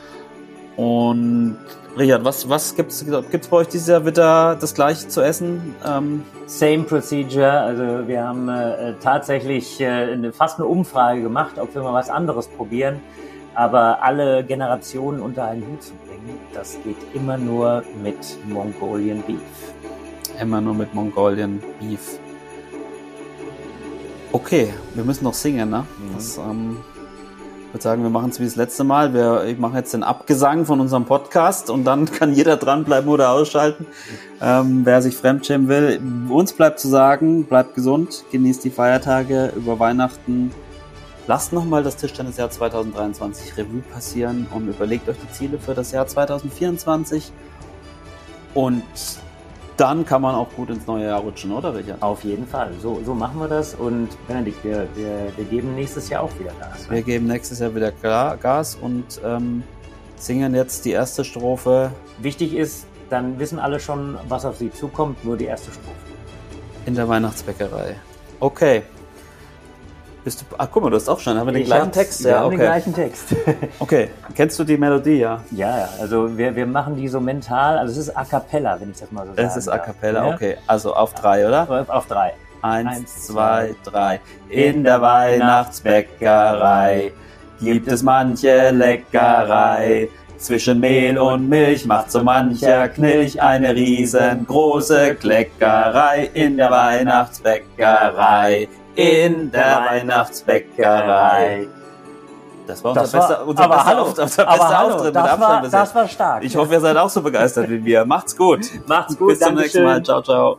Und Richard, was, was gibt's, gibt's bei euch dieses Jahr wieder das gleiche zu essen? Ähm, Same procedure. Also wir haben äh, tatsächlich äh, fast eine Umfrage gemacht, ob wir mal was anderes probieren. Aber alle Generationen unter einen Hut zu bringen, das geht immer nur mit Mongolian Beef. immer nur mit Mongolian Beef. Okay, wir müssen noch singen, ne? Das, ähm, ich würde sagen, wir machen es wie das letzte Mal. Wir, ich mache jetzt den Abgesang von unserem Podcast und dann <laughs> kann jeder dranbleiben oder ausschalten, ähm, wer sich fremdschämen will. Uns bleibt zu sagen, bleibt gesund, genießt die Feiertage über Weihnachten. Lasst nochmal das Tischtennisjahr 2023 Revue passieren und überlegt euch die Ziele für das Jahr 2024. Und dann kann man auch gut ins neue Jahr rutschen, oder Richard? Auf jeden Fall. So, so machen wir das. Und Benedikt, wir, wir, wir geben nächstes Jahr auch wieder Gas. Wir geben nächstes Jahr wieder Gas und ähm, singen jetzt die erste Strophe Wichtig ist, dann wissen alle schon, was auf sie zukommt, nur die erste Strophe. in der Weihnachtsbäckerei. Okay. Bist du, ach guck mal, du hast auch schon, haben wir den Ich gleichen Text? Wir Ja, haben den okay. gleichen Text. <laughs> Okay, kennst du die Melodie, ja? ja, ja, also wir, wir machen die so mental, also es ist a cappella, wenn ich das mal so sagen Es ist a cappella, Ja? okay. Also auf drei, oder? Auf, drei. Eins, Eins, zwei, zwei, drei. In der Weihnachtsbäckerei gibt es manche Leckerei. Zwischen Mehl und Milch macht so mancher Knilch eine riesengroße Kleckerei in der Weihnachtsbäckerei. In der Weihnachtsbäckerei. Das war unser Das war- bester, unser aber bester, hallo, unser bester hallo, Auftritt das mit Abstand war- das war stark. Ich hoffe, ihr seid auch so begeistert wie wir. Macht's gut. Macht's gut, Bis zum nächsten. Mal. Ciao, ciao.